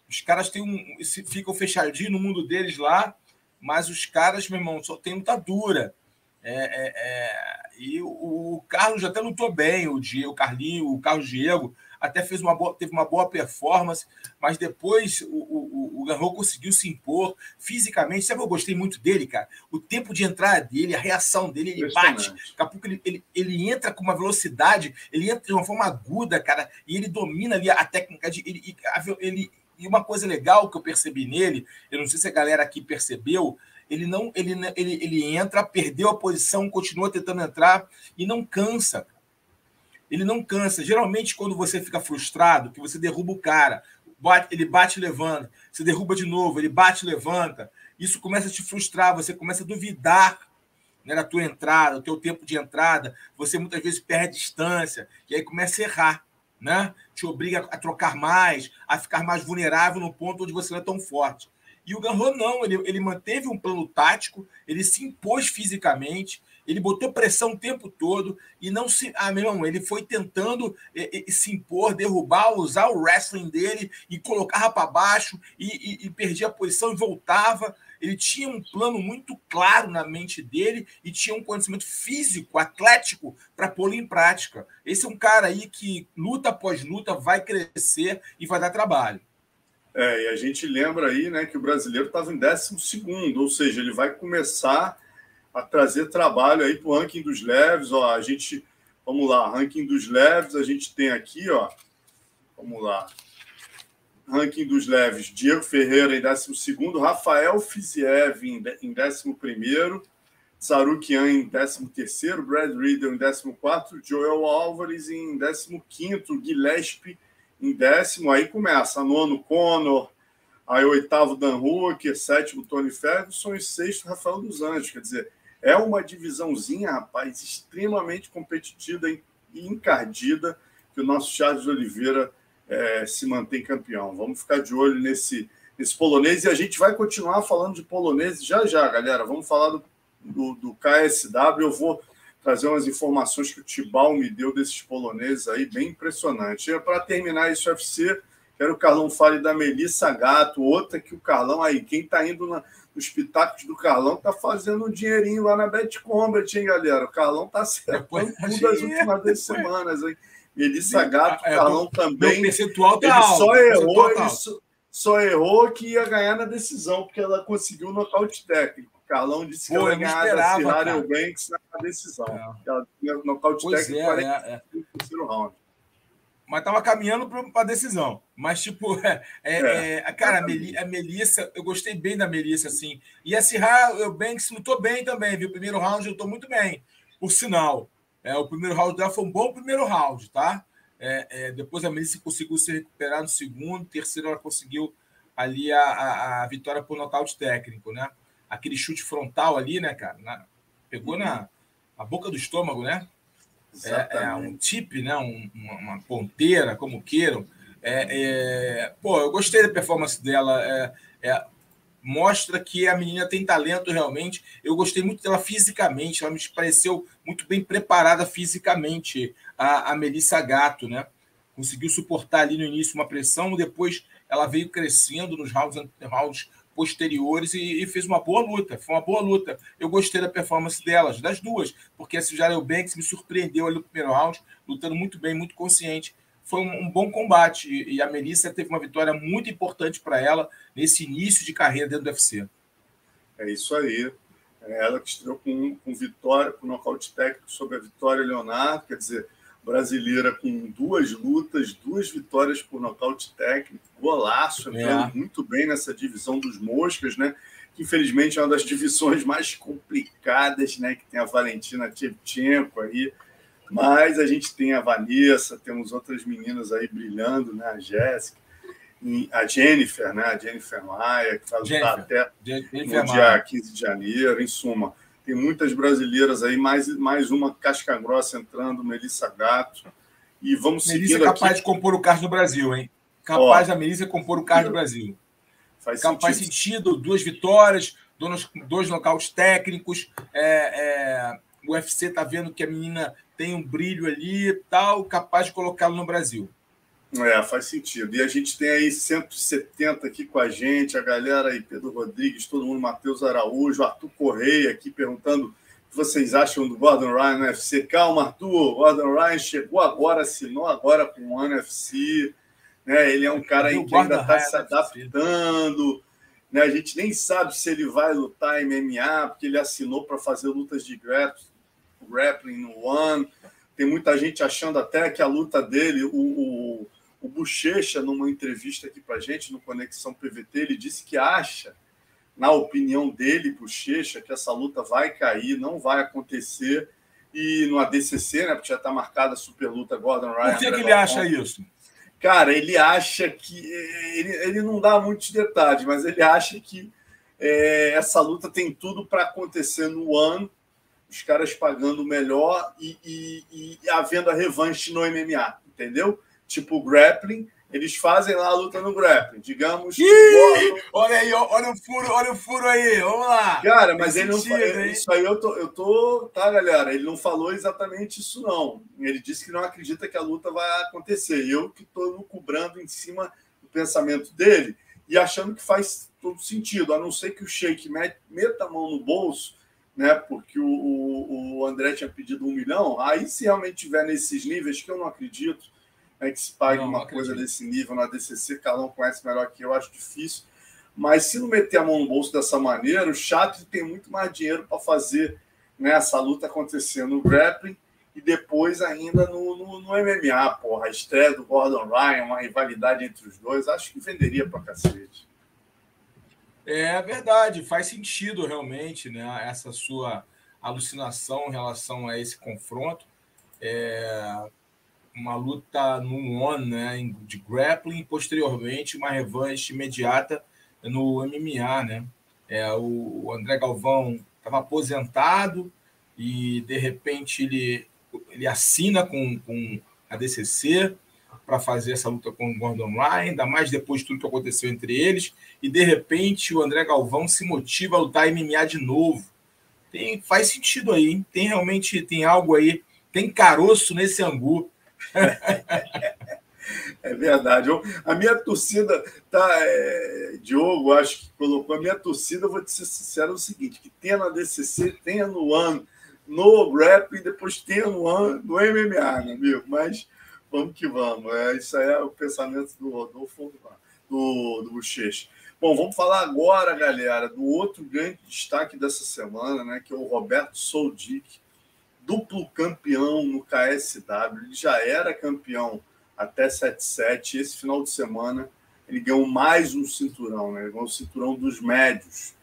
Os caras têm um, ficam fechadinhos no mundo deles lá, mas os caras, meu irmão, só tem luta dura. É, é, é, e o, o, Carlos até lutou bem, o, Diego, o Carlinho, o Carlos Diego até fez uma boa, teve uma boa performance, mas depois o, o, o Garro conseguiu se impor fisicamente. Sabe, eu gostei muito dele, cara. O tempo de entrada dele, a reação dele, ele bate. Daqui a pouco ele, ele, ele entra com uma velocidade, ele entra de uma forma aguda, cara, e ele domina ali a técnica de. Ele, ele, e uma coisa legal que eu percebi nele, eu não sei se a galera aqui percebeu, ele não ele, ele, ele entra, perdeu a posição, continua tentando entrar e não cansa ele não cansa. Geralmente, quando você fica frustrado, que você derruba o cara, ele bate e levanta, você derruba de novo, ele bate e levanta, isso começa a te frustrar, você começa a duvidar né, da tua entrada, do teu tempo de entrada, você muitas vezes perde distância, e aí começa a errar, né? Te obriga a trocar mais, a ficar mais vulnerável no ponto onde você não é tão forte. E o Garro não, ele, ele manteve um plano tático, ele se impôs fisicamente, ele botou pressão o tempo todo e não se. Ah, meu irmão, ele foi tentando eh, eh, se impor, derrubar, usar o wrestling dele e colocava para baixo e, e, e perdia a posição e voltava. Ele tinha um plano muito claro na mente dele e tinha um conhecimento físico, atlético, para pô-lo em prática. Esse é um cara aí que, luta após luta, vai crescer e vai dar trabalho. É, e a gente lembra aí né, que o brasileiro estava em 12, ou seja, ele vai começar a trazer trabalho aí para o ranking dos leves. Ó, a gente, vamos lá, ranking dos leves, a gente tem aqui, ó, vamos lá, ranking dos leves, Diego Ferreira em 12, Rafael Fiziev em 11, Sarukian em 13, Brad Riddle em 14, Joel Álvares em 15, Gillespie em décimo. Aí começa, nono Conor, aí oitavo Dan Hooker, sétimo Tony Ferguson e sexto Rafael dos Anjos. Quer dizer, é uma divisãozinha, rapaz, extremamente competitiva e encardida que o nosso Charles Oliveira é, se mantém campeão. Vamos ficar de olho nesse, nesse polonês e a gente vai continuar falando de polonês já já, galera. Vamos falar do, do, do KSW. Eu vou trazer umas informações que o Tibal me deu desses poloneses aí, bem impressionante. Para terminar esse UFC, quero que o Carlão fale da Melissa Gato, outra que o Carlão aí, quem está indo na, os pitacos do Carlão tá fazendo um dinheirinho lá na Bet Combat, hein, galera? O Carlão tá acertando tudo as últimas duas semanas, hein? Melissa Gato, é, Carlão é, também. O percentual tá ele alto, só errou, ele só, só, errou que ia ganhar na decisão, porque ela conseguiu o nocaute técnico. O Carlão disse que Pô, ela ia ganhar da Banks na decisão. É. Ela, nocaute pois técnico é, 40, é, terceiro round. Mas tava caminhando para a decisão. Mas, tipo, é, é, é, cara, a, Melissa, eu gostei bem da Melissa, assim. E a Sirra, o Banks lutou bem também, viu? O primeiro round lutou muito bem, por sinal. É, o primeiro round dela foi um bom primeiro round, tá? É, é, depois a Melissa conseguiu se recuperar no segundo, terceiro ela conseguiu ali a, a, a, vitória por nocaute técnico, né? Aquele chute frontal ali, né, cara? Na, pegou na, na boca do estômago, né? É, é, um tip, né? Um, uma, uma, ponteira, como queiram. É, é, pô, eu gostei da performance dela. É, é, mostra que a menina tem talento realmente. Eu gostei muito dela fisicamente, ela me pareceu muito bem preparada fisicamente, a, a Melissa Gato, né? Conseguiu suportar ali no início uma pressão, depois ela veio crescendo nos rounds, rounds posteriores e, e, fez uma boa luta. Foi uma boa luta. Eu gostei da performance delas, das duas, porque a Jarel Banks me surpreendeu ali no primeiro round, lutando muito bem, muito consciente foi um, um bom combate. E, e, a Melissa teve uma vitória muito importante para ela nesse início de carreira dentro do UFC. É isso aí. É ela que estreou com, com vitória, com nocaute técnico sobre a Vitória Leonardo, quer dizer, brasileira com duas lutas, duas vitórias por nocaute técnico, golaço, entrando é. muito bem nessa divisão dos moscas, né? Que infelizmente é uma das divisões mais complicadas, né? Que tem a Valentina Tchevchenko aí, mas a gente tem a Vanessa, temos outras meninas aí brilhando, né? A Jéssica, a Jennifer, né? A Jennifer Maia, que vai lutar até Jennifer no Maia. dia 15 de janeiro. Em suma, tem muitas brasileiras aí, mais, mais uma casca grossa entrando, Melissa Gato. E vamos Melissa seguindo é capaz aqui. de compor o card no Brasil, hein? Capaz Ó, da Melissa compor o card no Brasil. Faz capaz sentido. sentido, duas vitórias, dois, dois nocautes técnicos. É, é, o UFC está vendo que a menina tem um brilho ali tal, capaz de colocá-lo no Brasil. É, faz sentido. E a gente tem aí 170 aqui com a gente, a galera aí, Pedro Rodrigues, todo mundo, Matheus Araújo, Arthur Correia aqui perguntando o que vocês acham do Gordon Ryan no UFC. Calma, Arthur, Gordon Ryan chegou agora, assinou agora com o UFC. Né? Ele é um cara aí que ainda está se adaptando. Né? A gente nem sabe se ele vai lutar MMA, porque ele assinou para fazer lutas de grappling no One. Tem muita gente achando até que a luta dele, o, o, o Bochecha, numa entrevista aqui para gente, no Conexão PVT, ele disse que acha, na opinião dele, Bochecha, que essa luta vai cair, não vai acontecer. E no ADCC, né, porque já está marcada a super luta Gordon Ryan. Por que, que ele acha isso? Cara, ele acha que. Ele, ele não dá muitos detalhes, mas ele acha que é, essa luta tem tudo para acontecer no One os caras pagando melhor e, e, e havendo a revanche no MMA, entendeu? Tipo grappling, eles fazem lá a luta no grappling, digamos. Ih, olha aí, olha o furo, olha o furo aí, vamos lá. Cara, mas Tem ele sentido, não falou. Isso aí eu tô, eu tô, tá, galera? Ele não falou exatamente isso, não. Ele disse que não acredita que a luta vai acontecer. Eu que estou cobrando em cima do pensamento dele e achando que faz todo sentido, a não ser que o Sheik meta a mão no bolso né? Porque o, o, o, André tinha pedido um milhão. Aí, se realmente tiver nesses níveis, que eu não acredito né, que se pague não, uma não coisa desse nível na DCC, Calão conhece melhor que eu, acho difícil. Mas se não meter a mão no bolso dessa maneira, o Chato tem muito mais dinheiro para fazer né, essa luta acontecer no grappling e depois ainda no, no, no, MMA, porra. A estreia do Gordon Ryan, uma rivalidade entre os dois, acho que venderia para cacete. É verdade, faz sentido realmente, né? Essa sua alucinação em relação a esse confronto. É uma luta no ONE, né, de grappling, posteriormente uma revanche imediata no MMA, né? É, o André Galvão estava aposentado e de repente ele, ele assina com, com a DCC para fazer essa luta com o Gordon Ryan, ainda mais depois de tudo que aconteceu entre eles, e de repente o André Galvão se motiva a lutar MMA de novo. Tem, faz sentido aí, hein? tem realmente tem algo aí, tem caroço nesse angu. É verdade. A minha torcida, tá, é, Diogo, acho que colocou a minha torcida, vou te ser sincero, é o seguinte: que tenha na DCC, tenha no ano, no rap e depois tenha no ano, no MMA, meu amigo. Mas Vamos que vamos. É, isso aí é o pensamento do Rodolfo, do, do Bochecha. Bom, vamos falar agora, galera, do outro grande destaque dessa semana, né, que é o Roberto Soldic, duplo campeão no KSW. Ele já era campeão até 7-7. Esse final de semana ele ganhou mais um cinturão, né? Ele ganhou o cinturão dos médios.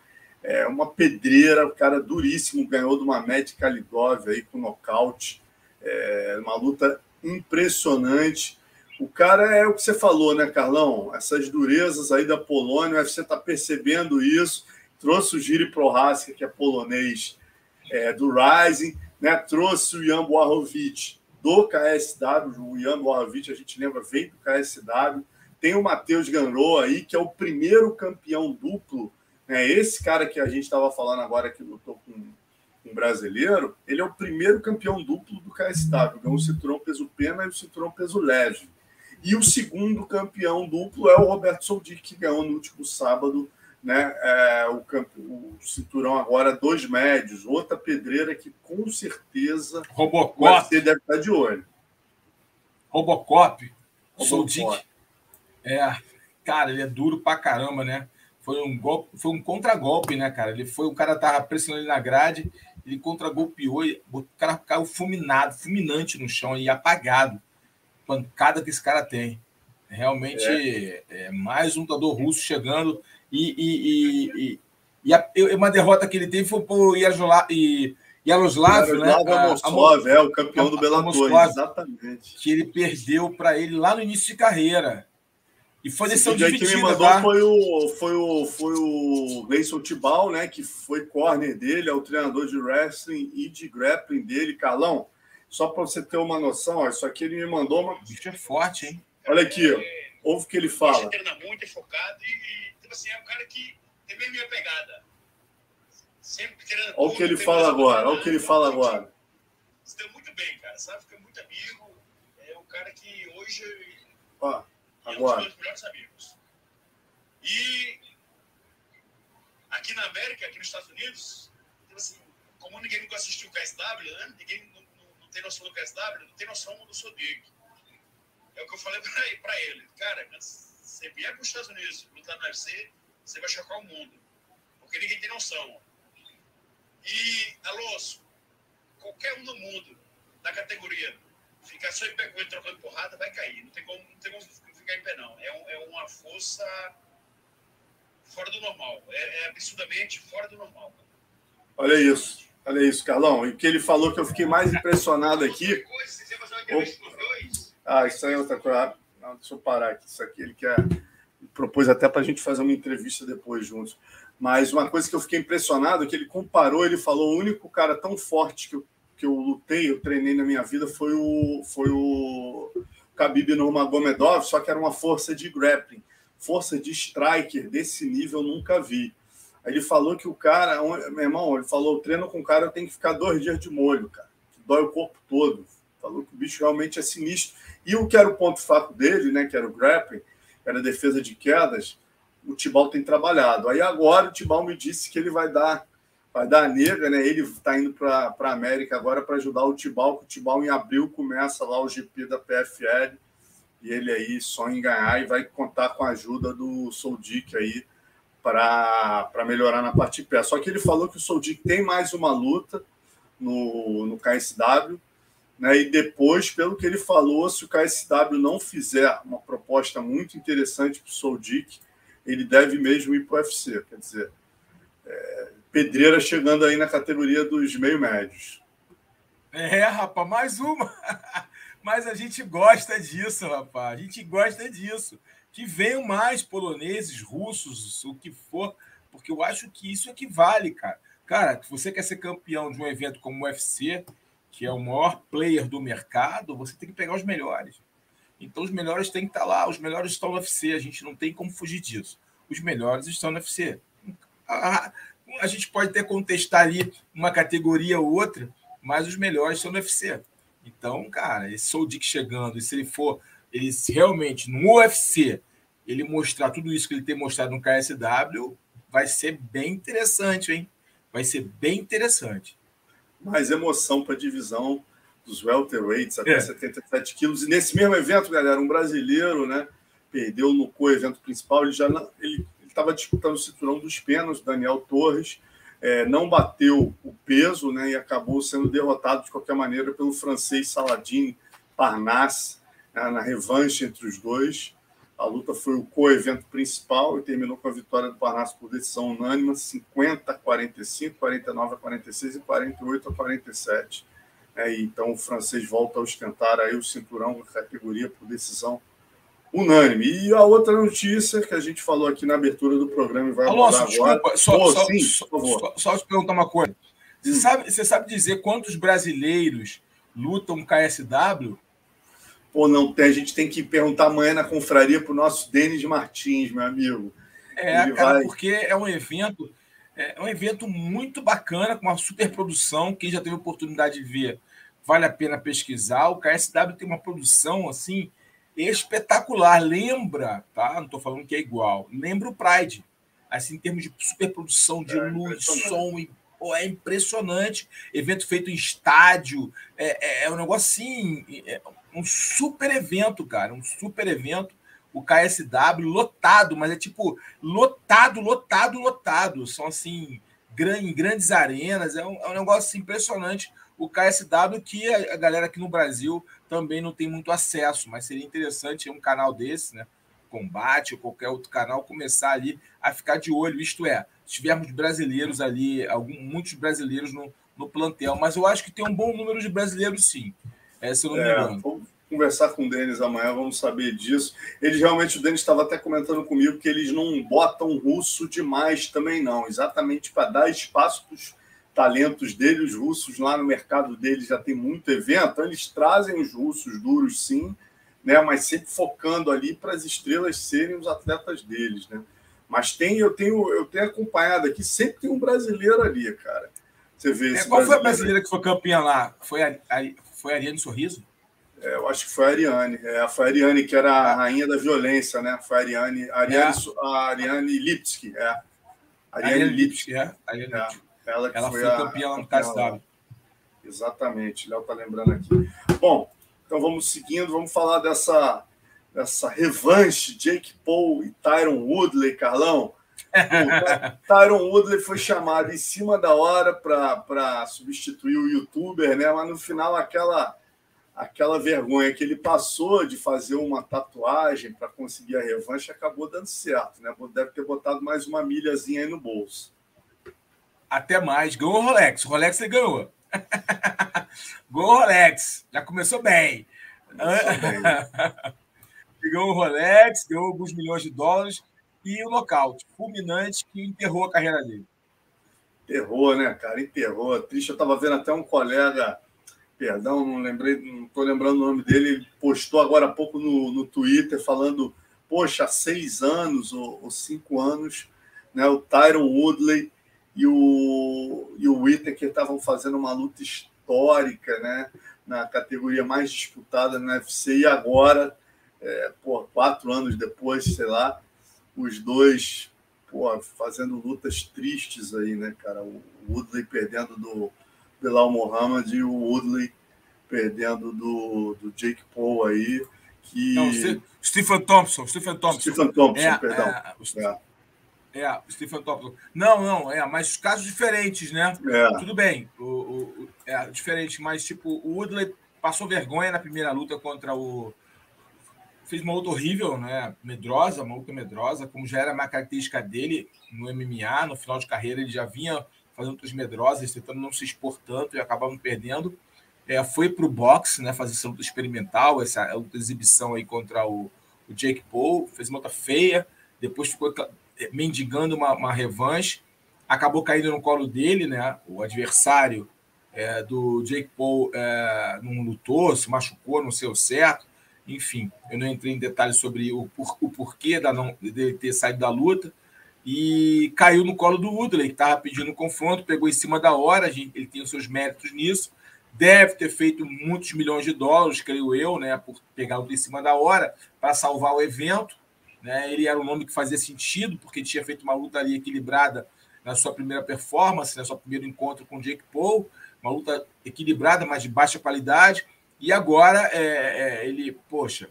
É uma pedreira, o cara duríssimo, ganhou de uma médica Ligov aí com nocaute. É uma luta impressionante. O cara é o que você falou, né, Carlão? Essas durezas aí da Polônia, você está percebendo isso. Trouxe o Giri Prohaska, que é polonês é, do Rising, né? trouxe o Jan Boahovic do KSW. O Jan Boahovic, a gente lembra, veio do KSW. Tem o Matheus Ganro aí, que é o primeiro campeão duplo. Né? Esse cara que a gente estava falando agora, que lutou com um brasileiro, ele é o primeiro campeão duplo do KSW. Ganhou o cinturão peso pena e o cinturão peso leve. E o segundo campeão duplo é o Roberto Soldic, que ganhou no último sábado né, é, o, campo, o cinturão agora dois médios, outra pedreira que com certeza Robocop. deve estar de olho. Robocop, Soldic. É, cara, ele é duro pra caramba, né? Foi um golpe, foi um contragolpe, né, cara? Ele foi, o cara tava pressionando ele na grade, ele contragolpeou, o cara caiu fulminado, fulminante no chão e apagado. Pancada que esse cara tem. Realmente é, é mais um lutador russo chegando e, e, e, e, a, uma derrota que ele teve foi por Yaroslav, Yaroslav, né? Amosov, é o campeão do Bellator, exatamente. Que ele perdeu para ele lá no início de carreira. E foi decisão dividida. Quem me mandou tá? foi o, foi o, foi o Gleison Tibal, né? Que foi corner dele, é o treinador de wrestling e de grappling dele, Carlão. Só para você ter uma noção, ó, isso aqui ele me mandou uma. O bicho é forte, hein? Olha aqui, ó. ouve o que ele fala. Ele treina muito, é focado e, tipo assim, é um cara que tem bem minha pegada. Sempre querendo. Olha o que ele fala agora, olha o que ele fala agora. Se deu muito bem, cara, sabe? Fica muito amigo. É um cara que hoje. Ó. Agora. É um dos meus melhores amigos. E aqui na América, aqui nos Estados Unidos, então, assim, como ninguém nunca assistiu o KSW, né? ninguém não, não, não, tem noção do KSW, não tem noção do Sodic. É o que eu falei para ele. Cara, quando você vier para os Estados Unidos lutar no UFC, você vai chocar o mundo. Porque ninguém tem noção. E, Alonso, qualquer um no mundo, da categoria, ficar só em pé com ele trocando porrada, vai cair. Não tem como, não tem como ficar em pé, não. É, um, é uma força fora do normal. É, é, absurdamente fora do normal. Olha isso. Olha isso, Carlão. E o que ele falou que eu fiquei mais impressionado aqui. Ah, isso aí é outra coisa. Deixa eu parar aqui. Isso aqui ele quer. propôs até para a gente fazer uma entrevista depois juntos. Mas uma coisa que eu fiquei impressionado é que ele comparou, ele falou: o único cara tão forte que eu, que eu lutei, eu treinei na minha vida foi o, foi o Khabib Nurmagomedov, só que era uma força de grappling, força de striker desse nível eu nunca vi. Aí ele falou que o cara, meu irmão, ele falou, treino com o cara eu tenho que ficar dois dias de molho, cara, que dói o corpo todo. Falou que o bicho realmente é sinistro. E o que era o ponto fraco dele, né, que era o grappling, era a defesa de quedas, o Tibal tem trabalhado. Aí agora o Tibal me disse que ele vai dar vai dar a nega, né? Ele está indo para a América agora para ajudar o Tibal, que o Tibal em abril começa lá o GP da PFL e ele aí só em ganhar e vai contar com a ajuda do Soldic aí para melhorar na parte de pé. Só que ele falou que o Soldic tem mais uma luta no, no KSW, né? E depois, pelo que ele falou, se o KSW não fizer uma proposta muito interessante para o Soldic, ele deve mesmo ir para o UFC. Quer dizer, é, pedreira chegando aí na categoria dos meio médios. É, rapaz, mais uma. Mas a gente gosta disso, rapaz. A gente gosta disso. Que venham mais poloneses, russos, o que for, porque eu acho que isso equivale, cara. Cara, se você quer ser campeão de um evento como o UFC, que é o maior player do mercado, você tem que pegar os melhores. Então, os melhores têm que estar lá. Os melhores estão no UFC. A gente não tem como fugir disso. Os melhores estão no UFC a gente pode até contestar ali uma categoria ou outra, mas os melhores são no UFC. Então, cara, esse Soul Dick chegando, e se ele for, ele realmente no UFC, ele mostrar tudo isso que ele tem mostrado no KSW, vai ser bem interessante, hein? Vai ser bem interessante. Mais emoção para a divisão dos welterweights até é. 77 quilos. E nesse mesmo evento, galera, um brasileiro, né? Perdeu no co-evento principal, ele já ele estava disputando o cinturão dos penas, Daniel Torres, é, não bateu o peso né, e acabou sendo derrotado de qualquer maneira pelo francês Saladin Parnasse né, na revanche entre os dois. A luta foi o co-evento principal e terminou com a vitória do Parnasse por decisão unânime, 50 a 45, 49 a 46 e 48 a 47. É, então o francês volta a ostentar aí o cinturão da categoria por decisão unânime. E a outra notícia que a gente falou aqui na abertura do programa e vai Alonso, agora. Desculpa, só, Pô, só, sim, só, só, te perguntar uma coisa. Você, hum. sabe, você sabe dizer quantos brasileiros lutam KSW? Pô, não tem. A gente tem que perguntar amanhã na confraria para o nosso Denis Martins, meu amigo. É, Ele cara, vai... porque é um evento. É um evento muito bacana, com uma super produção. Quem já teve oportunidade de ver, vale a pena pesquisar. O KSW tem uma produção assim espetacular. Lembra, tá? Não estou falando que é igual. Lembra o Pride. Assim, em termos de superprodução de é, luz, som e Pô, é impressionante. Evento feito em estádio. É, é, é um negócio assim. É um super evento, cara. Um super evento. O KSW lotado, mas é tipo lotado, lotado, lotado. São assim, grandes arenas. É um, é um negócio impressionante. O KSW, que a, a galera aqui no Brasil também não tem muito acesso, mas seria interessante um canal desse, né? Combate ou qualquer outro canal começar ali a ficar de olho. Isto é, se tivermos brasileiros ali, algum, muitos brasileiros no, no plantel, mas eu acho que tem um bom número de brasileiros sim. É, se eu não me é, engano. Vamos conversar com o Denis amanhã, vamos saber disso. Eles realmente, o Denis estava até comentando comigo que eles não botam russo demais também, não, exatamente para dar espaço para os talentos dele, os russos lá no mercado deles já tem muito evento, então eles trazem os russos duros sim, né? Mas sempre focando ali para as estrelas serem os atletas deles, né? Mas tem, eu tenho, eu tenho acompanhado aqui, sempre tem um brasileiro ali, cara. Você vê é, Qual foi a brasileira que foi campeã lá? Foi a, a, foi a Ariane Sorriso? É, eu acho que foi a Ariane. É, foi a Ariane que era a rainha da violência, né? Foi a Ariane, a Ariane, é. a Ariane Lipski, é. Ariane, Ariane Lipski, é. Ariane é. Lipski. Ela, ela foi, foi campeã lá no KSW. Exatamente, Léo está lembrando aqui. Bom, então vamos seguindo, vamos falar dessa, dessa revanche Jake Paul e Tyron Woodley, Carlão. O Tyron Woodley foi chamado em cima da hora para substituir o youtuber, né? Mas no final aquela aquela vergonha que ele passou de fazer uma tatuagem para conseguir a revanche acabou dando certo, né? Deve ter botado mais uma milhazinha aí no bolso até mais. Ganhou o Rolex. O Rolex ele ganhou. ganhou o Rolex. Já começou bem. ganhou o Rolex, ganhou alguns milhões de dólares e o nocaute fulminante que enterrou a carreira dele. Enterrou, né, cara? Enterrou. Triste. Eu estava vendo até um colega, perdão, não lembrei, não estou lembrando o nome dele, ele postou agora há pouco no, no Twitter falando, poxa, há seis anos ou, ou cinco anos, né, o Tyron Woodley e o, e o Whittaker estavam fazendo uma luta histórica, né? Na categoria mais disputada no UFC, e agora, é, pô, quatro anos depois, sei lá, os dois pô, fazendo lutas tristes aí, né, cara? O Woodley perdendo do Belal Mohamed e o Woodley perdendo do, do Jake Paul aí. Que... Não, Stephen Thompson, Stephen Thompson. Stephen Thompson, é, perdão. É, é. É, Stephen Thompson. Não, não, é, mas casos diferentes, né? É. Tudo bem, o, o, é diferente, mas tipo, o Woodley passou vergonha na primeira luta contra o. Fez uma luta horrível, né? Medrosa, uma luta medrosa, como já era uma característica dele no MMA, no final de carreira, ele já vinha fazendo lutas medrosas, tentando não se expor tanto e acabavam perdendo. É, foi para o boxe, né? Fazer essa luta experimental, essa luta exibição aí contra o, o Jake Paul, fez uma luta feia, depois ficou mendigando uma, uma revanche, acabou caindo no colo dele, né? O adversário é, do Jake Paul é, não lutou, se machucou, não sei o certo. Enfim, eu não entrei em detalhes sobre o, por, o porquê da não, ter saído da luta. E caiu no colo do Woodley, que estava pedindo confronto, pegou em cima da hora, ele tem os seus méritos nisso. Deve ter feito muitos milhões de dólares, creio eu, né, por pegar o em cima da hora, para salvar o evento. Né? Ele era um nome que fazia sentido, porque tinha feito uma luta ali equilibrada na sua primeira performance, no seu primeiro encontro com Jake Paul, uma luta equilibrada, mas de baixa qualidade. E agora é, é, ele, poxa,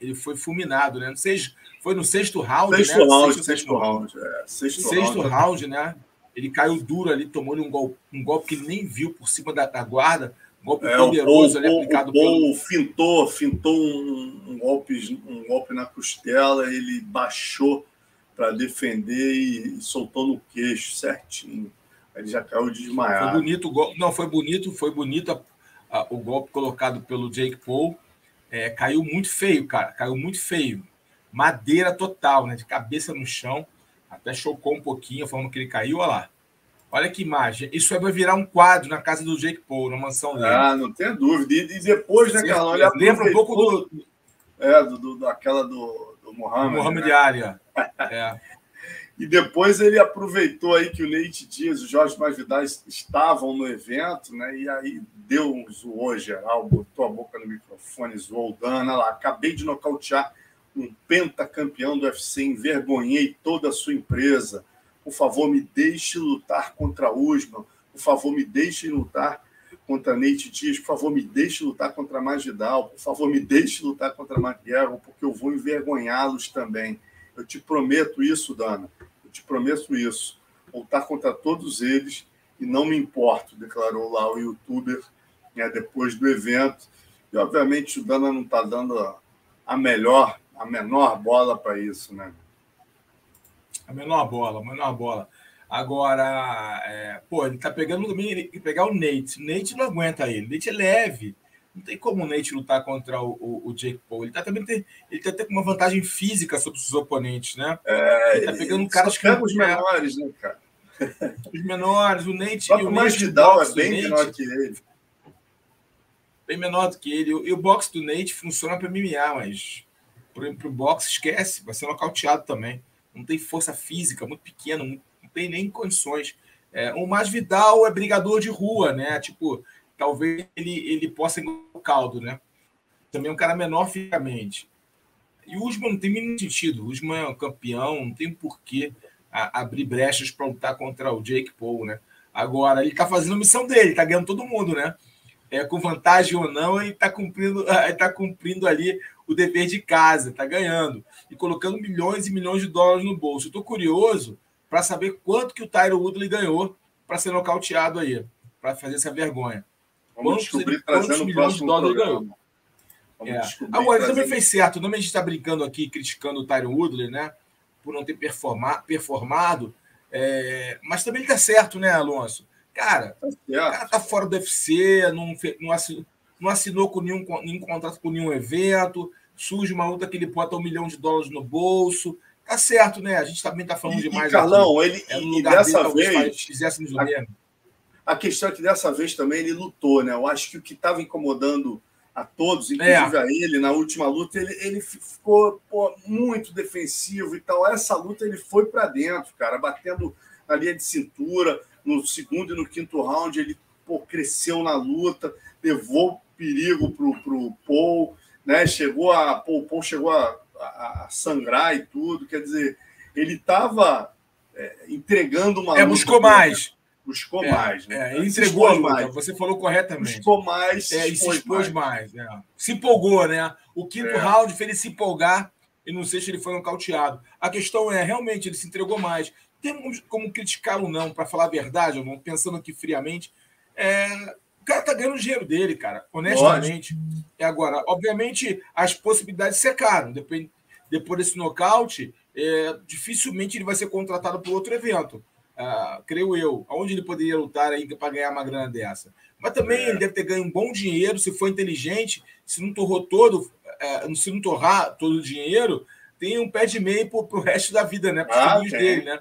ele foi fulminado, né? Não sei, foi no sexto round, sexto né? Round, sexto, sexto round, round, é. Sexto, sexto round, round, né? ele caiu duro ali, tomou um golpe, um golpe que ele nem viu por cima da, da guarda, um golpe é, poderoso o, ali aplicado o pelo... fintou, fintou um, um, golpe, um golpe na costela, ele baixou para defender e, e, soltou no queixo certinho. Ele já caiu desmaiado. Foi bonito, não foi bonito, foi bonito a, a, o golpe colocado pelo Jake Paul. É, caiu muito feio, cara, caiu muito feio. Madeira total, né? De cabeça no chão. Até chocou um pouquinho a forma que ele caiu, olha lá. Olha que imagem. Isso vai virar um quadro na casa do Jake Paul, na mansão dele. Ah, não tem dúvida. E, e depois, né, Carlão? Ele Lembra um pouco do. É, do, do, daquela do, do Mohamed. Mohamed né? Ali. É. e depois ele aproveitou aí que o Leite Dias e o Jorge Masvidal estavam no evento, né? E aí deu um zoou geral, botou a boca no microfone, zoou o Dana lá. Acabei de nocautear um pentacampeão do UFC, envergonhei toda a sua empresa. Por favor, me deixe lutar contra Usman. Por favor, me deixe lutar contra Nate Dias. Por favor, me deixe lutar contra Magidal. Por favor, me deixe lutar contra McGarrett, porque eu vou envergonhá-los também. Eu te prometo isso, Dana. Te prometo isso. Lutar contra todos eles e não me importo, declarou lá o youtuber né, depois do evento. E, obviamente, o Dana não está dando a melhor a menor bola para isso, né? A menor bola, a menor bola. Agora, é, pô, ele tá pegando ele pegar o Nate. O Nate não aguenta ele. O Nate é leve. Não tem como o Nate lutar contra o, o, o Jake Paul. Ele tá também tem, ele tá com uma vantagem física sobre os oponentes, né? É, ele tá pegando ele caras que. os menores, né, cara? Os menores, o Nate. O, o Nate Vidal é bem menor que ele. Bem menor do que ele. E o boxe do Nate funciona para MMA, mas para o boxe, esquece, vai ser nocauteado também. Não tem força física, muito pequeno, não tem nem condições. É, o mais Vidal é brigador de rua, né? Tipo, talvez ele, ele possa engolir o caldo, né? Também é um cara menor fisicamente. E o Usman não tem nenhum sentido. O Usman é um campeão, não tem porquê abrir brechas para lutar contra o Jake Paul, né? Agora, ele está fazendo a missão dele, está ganhando todo mundo, né? É, com vantagem ou não, ele está cumprindo, tá cumprindo ali o dever de casa, está ganhando e colocando milhões e milhões de dólares no bolso. Estou curioso para saber quanto que o Tyro Woodley ganhou para ser nocauteado aí, para fazer essa vergonha. Vamos quantos, descobrir quantos milhões de dólares ele ganhou? É. Agora, ele também fez certo. Não a gente está brincando aqui, criticando o Tyron Woodley, né? Por não ter performa, performado. É, mas também está certo, né, Alonso? Cara, tá o cara tá fora do UFC, não, não, assinou, não assinou com nenhum, nenhum contrato com nenhum evento, surge uma luta que ele bota um milhão de dólares no bolso. Tá certo, né? A gente também tá falando e, demais. E Carlão, aqui. ele é e dessa dele, vez. Fizéssemos o a. A questão é que dessa vez também ele lutou, né? Eu acho que o que estava incomodando a todos, inclusive é. a ele, na última luta, ele, ele ficou pô, muito defensivo e tal. Essa luta ele foi para dentro, cara, batendo na linha de cintura. No segundo e no quinto round, ele pô, cresceu na luta, levou perigo pro, pro Paul né? Chegou a. O Paul chegou a, a, a, sangrar e tudo. Quer dizer, ele estava é, entregando uma. É, buscou mais. Buscou é, mais, né? É, ele entregou a luta, mais. você falou corretamente. Buscou mais. É, se expôs mais. mais é. Se empolgou, né? O quinto é. round fez ele se empolgar e não sei se ele foi nocauteado. A questão é, realmente, ele se entregou mais. Tem como criticá-lo, não, para falar a verdade, não, pensando aqui friamente. É, cara tá ganhando o dinheiro dele, cara, honestamente. E agora, obviamente, as possibilidades secaram. Depois, depois desse nocaute, é, dificilmente ele vai ser contratado por outro evento. Uh, creio eu. Aonde ele poderia lutar aí para ganhar uma grana dessa? Mas também é. ele deve ter ganho um bom dinheiro, se for inteligente, se não torrou todo, uh, se não torrar todo o dinheiro, tem um pé de meio para o resto da vida, né? Para os ah, dele, né?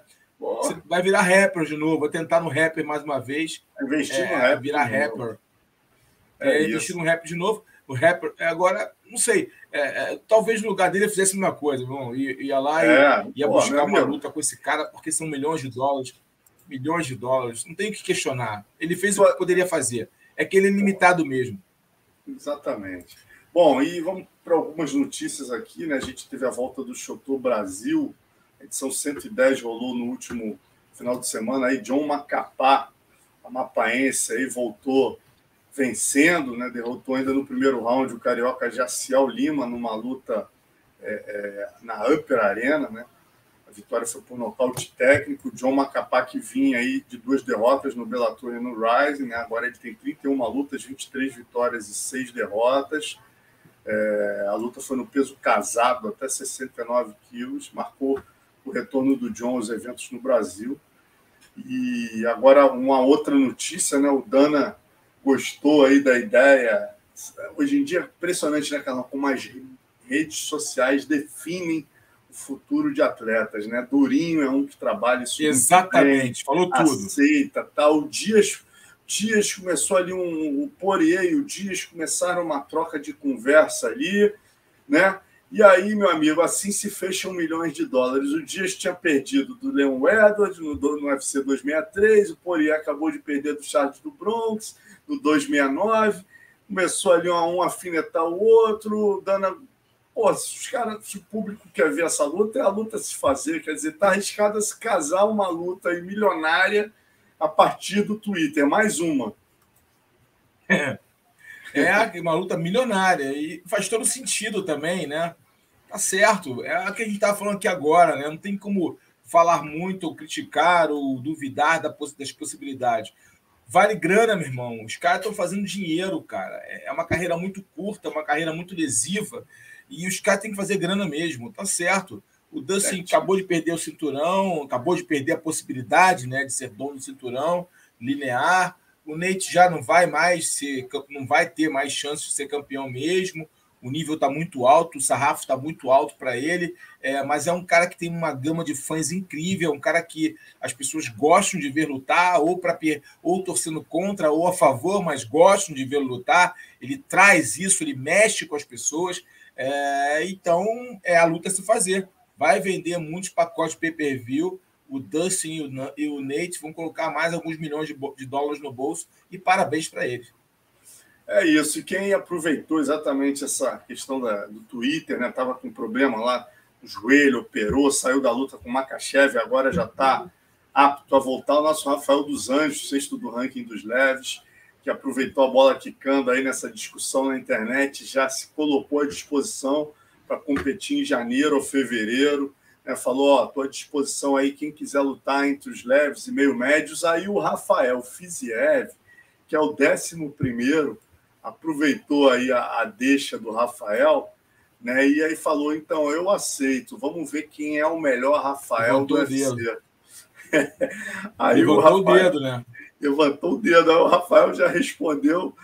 Vai virar rapper de novo, vai tentar no rapper mais uma vez. Investir é, no rapper. Virar rapper. É, é investir no rap de novo. O rapper, é, agora, não sei, é, é, talvez no lugar dele eu fizesse a mesma coisa, bom, ia, ia lá e é, ia pô, buscar uma luta com esse cara, porque são milhões de dólares, milhões de dólares, não tem o que questionar. Ele fez o que poderia fazer. É que ele é limitado mesmo. Exatamente. Bom, e vamos para algumas notícias aqui, né? A gente teve a volta do Chotô Brasil, a edição 110 rolou no último final de semana aí, John Macapá, a mapaense aí, voltou vencendo, né? derrotou ainda no primeiro round o carioca Jaciel Lima numa luta é, é, na Upper Arena, né? A vitória foi por nocaute técnico. John Macapac vinha aí de duas derrotas no Bellator e no Rising. Né? Agora ele tem 31 lutas, 23 vitórias e 6 derrotas. É, a luta foi no peso casado, até 69 quilos. Marcou o retorno do John aos eventos no Brasil. E agora uma outra notícia, né? O Dana gostou aí da ideia. Hoje em dia é impressionante, né, Carlão, como as redes sociais definem futuro de atletas, né? Durinho é um que trabalha isso. Exatamente, bem, falou tudo. Aceita, tal. Dias, Dias começou ali um, o Poirier e o Dias começaram uma troca de conversa ali, né? E aí, meu amigo, assim se fecham milhões de dólares. O Dias tinha perdido do Leon Edwards no, no UFC 263, o Poirier acabou de perder do Charles do Bronx no 269. Começou ali um a um afinetar o outro, dando. Pô, se os caras, se o público quer ver essa luta, é a luta se fazer. Quer dizer, tá arriscado a se casar uma luta aí milionária a partir do Twitter. Mais uma. É. É uma luta milionária e faz todo sentido também, né? Tá certo. É o que a gente estava falando aqui agora, né? Não tem como falar muito ou criticar ou duvidar das possibilidades. Vale grana, meu irmão. Os caras estão fazendo dinheiro, cara. É uma carreira muito curta, uma carreira muito lesiva. E os caras têm que fazer grana mesmo, tá certo. O Dustin acabou de perder o cinturão, acabou de perder a possibilidade né, de ser dono do cinturão linear. O Nate já não vai mais ser, não vai ter mais chance de ser campeão mesmo. O nível está muito alto, o sarrafo está muito alto para ele, é, mas é um cara que tem uma gama de fãs incrível, é um cara que as pessoas gostam de ver lutar, ou para ou torcendo contra ou a favor, mas gostam de ver lutar. Ele traz isso, ele mexe com as pessoas. É, então é a luta se fazer. Vai vender muitos pacotes pay-per-view o Dustin e o Nate vão colocar mais alguns milhões de dólares no bolso e parabéns para eles. É isso. E quem aproveitou exatamente essa questão da, do Twitter, né? Tava com problema lá no joelho, operou, saiu da luta com o Makachev, agora já está apto a voltar. O nosso Rafael dos Anjos, sexto do ranking dos leves, que aproveitou a bola quicando aí nessa discussão na internet, já se colocou à disposição para competir em janeiro ou fevereiro né, falou: ó, estou à disposição aí, quem quiser lutar entre os leves e meio médios. Aí o Rafael Fiziev, que é o décimo primeiro, aproveitou aí a, a deixa do Rafael, né? E aí falou: então eu aceito, vamos ver quem é o melhor Rafael Levantou do UFC. aí Levantou o, Rafael, o dedo, né? Levantou o dedo, aí o Rafael já respondeu: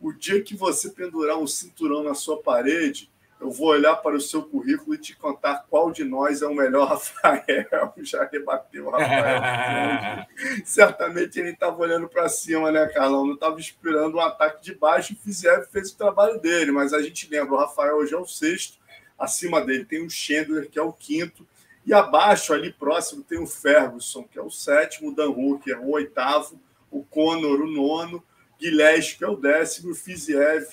o dia que você pendurar um cinturão na sua parede, eu vou olhar para o seu currículo e te contar qual de nós é o melhor Rafael. Já rebateu o Rafael. Certamente ele estava olhando para cima, né, Carlão? Não estava esperando um ataque de baixo. O Fiziev fez o trabalho dele, mas a gente lembra: o Rafael hoje é o sexto. Acima dele tem o Chandler, que é o quinto. E abaixo, ali próximo, tem o Ferguson, que é o sétimo, o Dan Hooker, o oitavo, o Conor, o nono, Guilherme, que é o décimo, o Fiziev,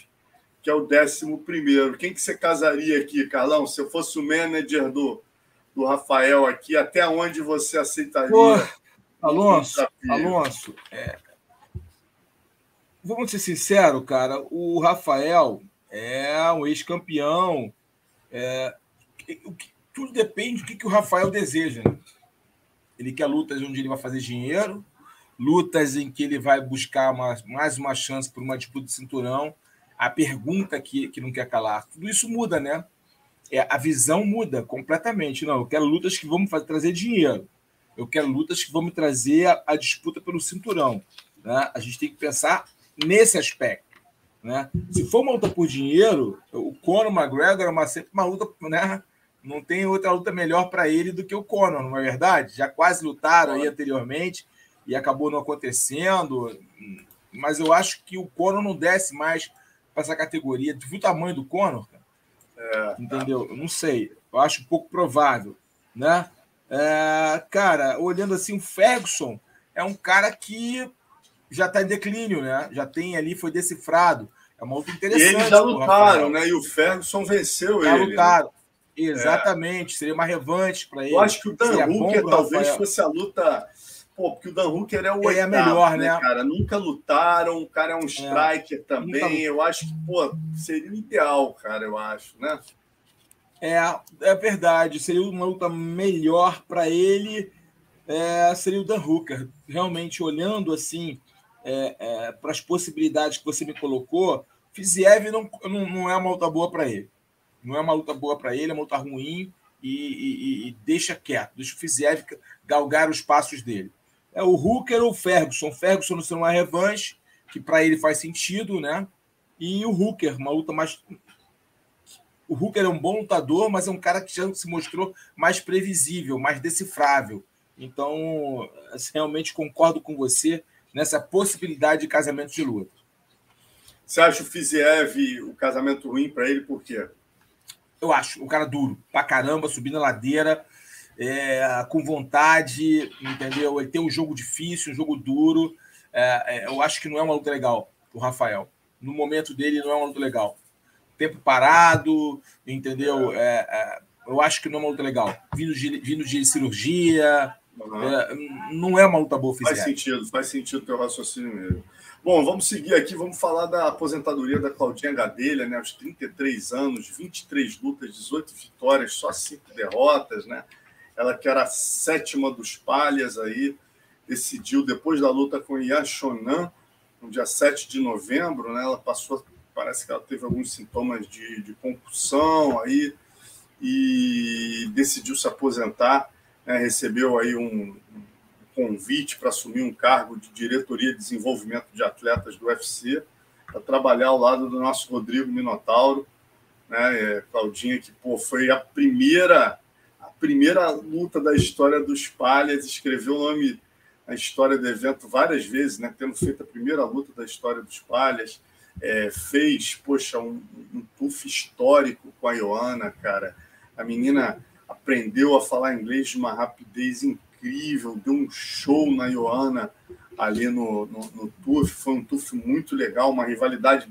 que é o décimo primeiro. Quem que você casaria aqui, Carlão? Se eu fosse o manager do, do Rafael aqui, até onde você aceitaria? Pô, Alonso, Alonso, é... vamos ser sinceros, cara. O Rafael é um ex-campeão. É... Tudo depende do que, que o Rafael deseja. Né? Ele quer lutas onde ele vai fazer dinheiro, lutas em que ele vai buscar uma, mais uma chance por uma disputa de cinturão a pergunta que, que não quer calar. Tudo isso muda, né? É, a visão muda completamente. Não, eu quero lutas que vão me fazer, trazer dinheiro. Eu quero lutas que vão me trazer a, a disputa pelo cinturão. Né? A gente tem que pensar nesse aspecto. Né? Se for uma luta por dinheiro, o Conor McGregor é uma, sempre uma luta, né? Não tem outra luta melhor para ele do que o Conor, não é verdade? Já quase lutaram aí anteriormente e acabou não acontecendo. Mas eu acho que o Conor não desce mais para essa categoria. Tu viu o tamanho do Conor? É, Entendeu? Eu não sei. Eu acho pouco provável. Né? É, cara, olhando assim, o Ferguson é um cara que já está em declínio, né? Já tem ali, foi decifrado. É uma luta interessante. E eles já lutaram, né? E o Ferguson venceu já ele. Já né? lutaram. Né? Exatamente. É. Seria uma revanche para ele. Eu acho que o Dan Hooker talvez Rafael. fosse a luta Pô, porque o Dan Hooker é o é oitavo, melhor, né, né, cara? Nunca lutaram, o cara é um é. striker é. também. Nunca... Eu acho que, pô, seria o ideal, cara, eu acho, né? É, é verdade. Seria uma luta melhor para ele. É, seria o Dan Hooker. Realmente, olhando assim é, é, para as possibilidades que você me colocou, Fiziev não, não, não é uma luta boa para ele. Não é uma luta boa para ele, é uma luta ruim e, e, e deixa quieto, deixa o Fiziev galgar os passos dele. É o Hooker ou o Ferguson. Ferguson não sendo uma revanche, que para ele faz sentido, né? E o Hooker, uma luta mais. O Hooker é um bom lutador, mas é um cara que já se mostrou mais previsível, mais decifrável. Então, assim, realmente concordo com você nessa possibilidade de casamento de luta. Você acha o Fiziev o casamento ruim para ele por quê? Eu acho, um cara duro, pra caramba, subindo a ladeira, é, com vontade, entendeu? Ele tem um jogo difícil, um jogo duro. É, é, eu acho que não é uma luta legal o Rafael. No momento dele, não é uma luta legal. Tempo parado, entendeu? É, é, eu acho que não é uma luta legal. Vindo de, vindo de cirurgia, uhum. não é uma luta boa. Faz sentido, faz sentido o teu raciocínio mesmo. Bom, vamos seguir aqui, vamos falar da aposentadoria da Claudinha Gadelha, né? Aos 33 anos, 23 lutas, 18 vitórias, só 5 derrotas, né? Ela que era a sétima dos palhas aí, decidiu depois da luta com Ian Shonan, no dia 7 de novembro, né? Ela passou, parece que ela teve alguns sintomas de, de concussão aí e decidiu se aposentar, né? recebeu aí um, convite para assumir um cargo de diretoria de desenvolvimento de atletas do UFC, para trabalhar ao lado do nosso Rodrigo Minotauro, né? É, Claudinha, que pô, foi a primeira primeira luta da história dos Palhas, escreveu o nome na história do evento várias vezes, né? Tendo feito a primeira luta da história dos Palhas, é, fez, poxa, um, um tuf histórico com a Ioana, cara. A menina aprendeu a falar inglês de uma rapidez incrível incrível, deu um show na Ioana ali no, no, no TUF, foi um TUF muito legal, uma rivalidade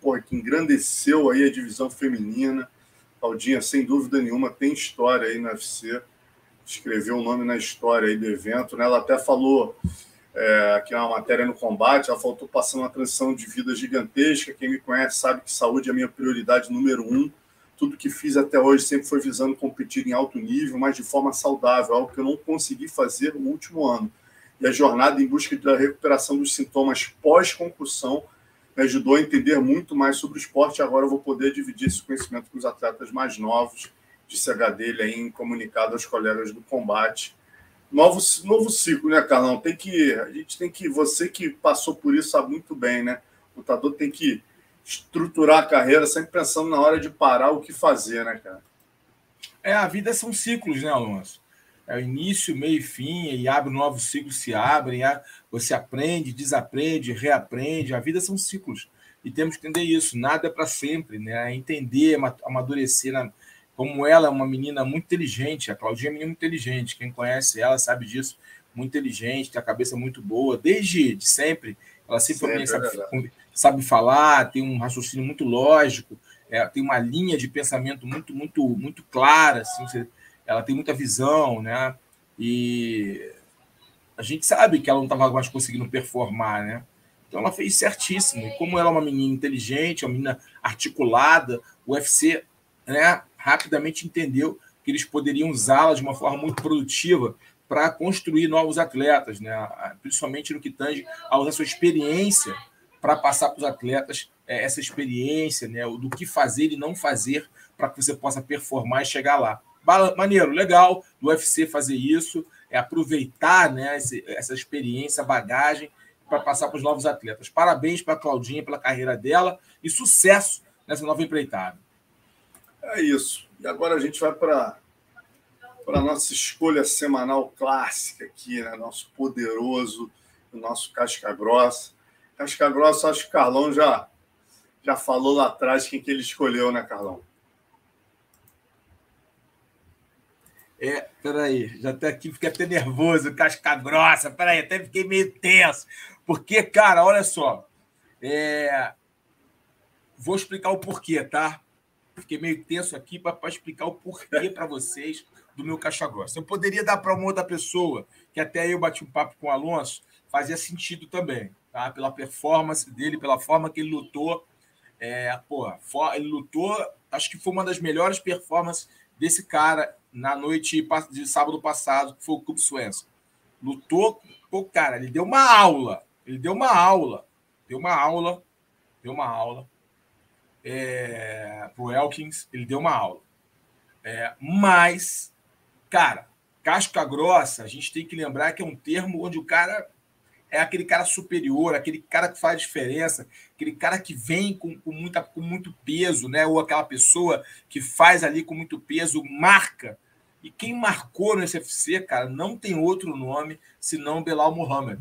porra, que engrandeceu aí a divisão feminina. Claudinha, sem dúvida nenhuma, tem história aí no UFC, escreveu o nome na história aí do evento, né? Ela até falou é, aqui na matéria no combate, ela faltou passar uma transição de vida gigantesca. Quem me conhece sabe que saúde é a minha prioridade número um tudo que fiz até hoje sempre foi visando competir em alto nível, mas de forma saudável, algo que eu não consegui fazer no último ano. E a jornada em busca da recuperação dos sintomas pós-concussão me ajudou a entender muito mais sobre o esporte. Agora eu vou poder dividir esse conhecimento com os atletas mais novos, disse a Gadelha em comunicado aos colegas do combate. Novo, novo ciclo, né, Carlão? Tem que, a gente tem que, você que passou por isso sabe muito bem, né? O lutador tem que estruturar a carreira, sempre pensando na hora de parar o que fazer, né, cara? É, a vida são ciclos, né, Alonso? É o início, meio e fim, e abre novos ciclos, se abrem, você aprende, desaprende, reaprende. A vida são ciclos. E temos que entender isso. Nada é para sempre, né? É entender, amadurecer. Como ela é uma menina muito inteligente, a Claudinha é uma menina muito inteligente. Quem conhece ela sabe disso. Muito inteligente, tem a cabeça muito boa, desde de sempre. Ela sempre, sempre sabe, sabe falar, tem um raciocínio muito lógico, é, tem uma linha de pensamento muito, muito, muito clara, assim, ela tem muita visão, né? E a gente sabe que ela não estava mais conseguindo performar, né? Então ela fez certíssimo. E como ela é uma menina inteligente, uma menina articulada, o UFC né, rapidamente entendeu que eles poderiam usá-la de uma forma muito produtiva para construir novos atletas, né? principalmente no que tange a usar sua experiência para passar para os atletas é, essa experiência, né, do que fazer e não fazer para que você possa performar e chegar lá. Maneiro, legal do UFC fazer isso, é aproveitar né, essa experiência, bagagem para passar para os novos atletas. Parabéns para a Claudinha pela carreira dela e sucesso nessa nova empreitada. É isso. E agora a gente vai para para a nossa escolha semanal clássica aqui, né? Nosso poderoso, o nosso casca grossa. Casca grossa, acho que o Carlão já, já falou lá atrás quem que ele escolheu, né, Carlão? É, peraí, já até aqui fiquei até nervoso, casca grossa, peraí, até fiquei meio tenso. Porque, cara, olha só, é... vou explicar o porquê, tá? Fiquei meio tenso aqui para explicar o porquê para vocês do meu caixa grossa. Eu poderia dar para uma outra pessoa, que até eu bati um papo com o Alonso, fazia sentido também tá? pela performance dele, pela forma que ele lutou. É, porra, ele lutou acho que foi uma das melhores performances desse cara na noite de sábado passado, que foi o Clube Swenson. Lutou, pô, cara, ele deu uma aula. Ele deu uma aula. Deu uma aula. Deu uma aula. É, pro Elkins, ele deu uma aula. É, mas, cara, casca grossa, a gente tem que lembrar que é um termo onde o cara é aquele cara superior, aquele cara que faz diferença, aquele cara que vem com, com, muita, com muito peso, né? Ou aquela pessoa que faz ali com muito peso, marca. E quem marcou no SFC, cara, não tem outro nome senão Belal Muhammad.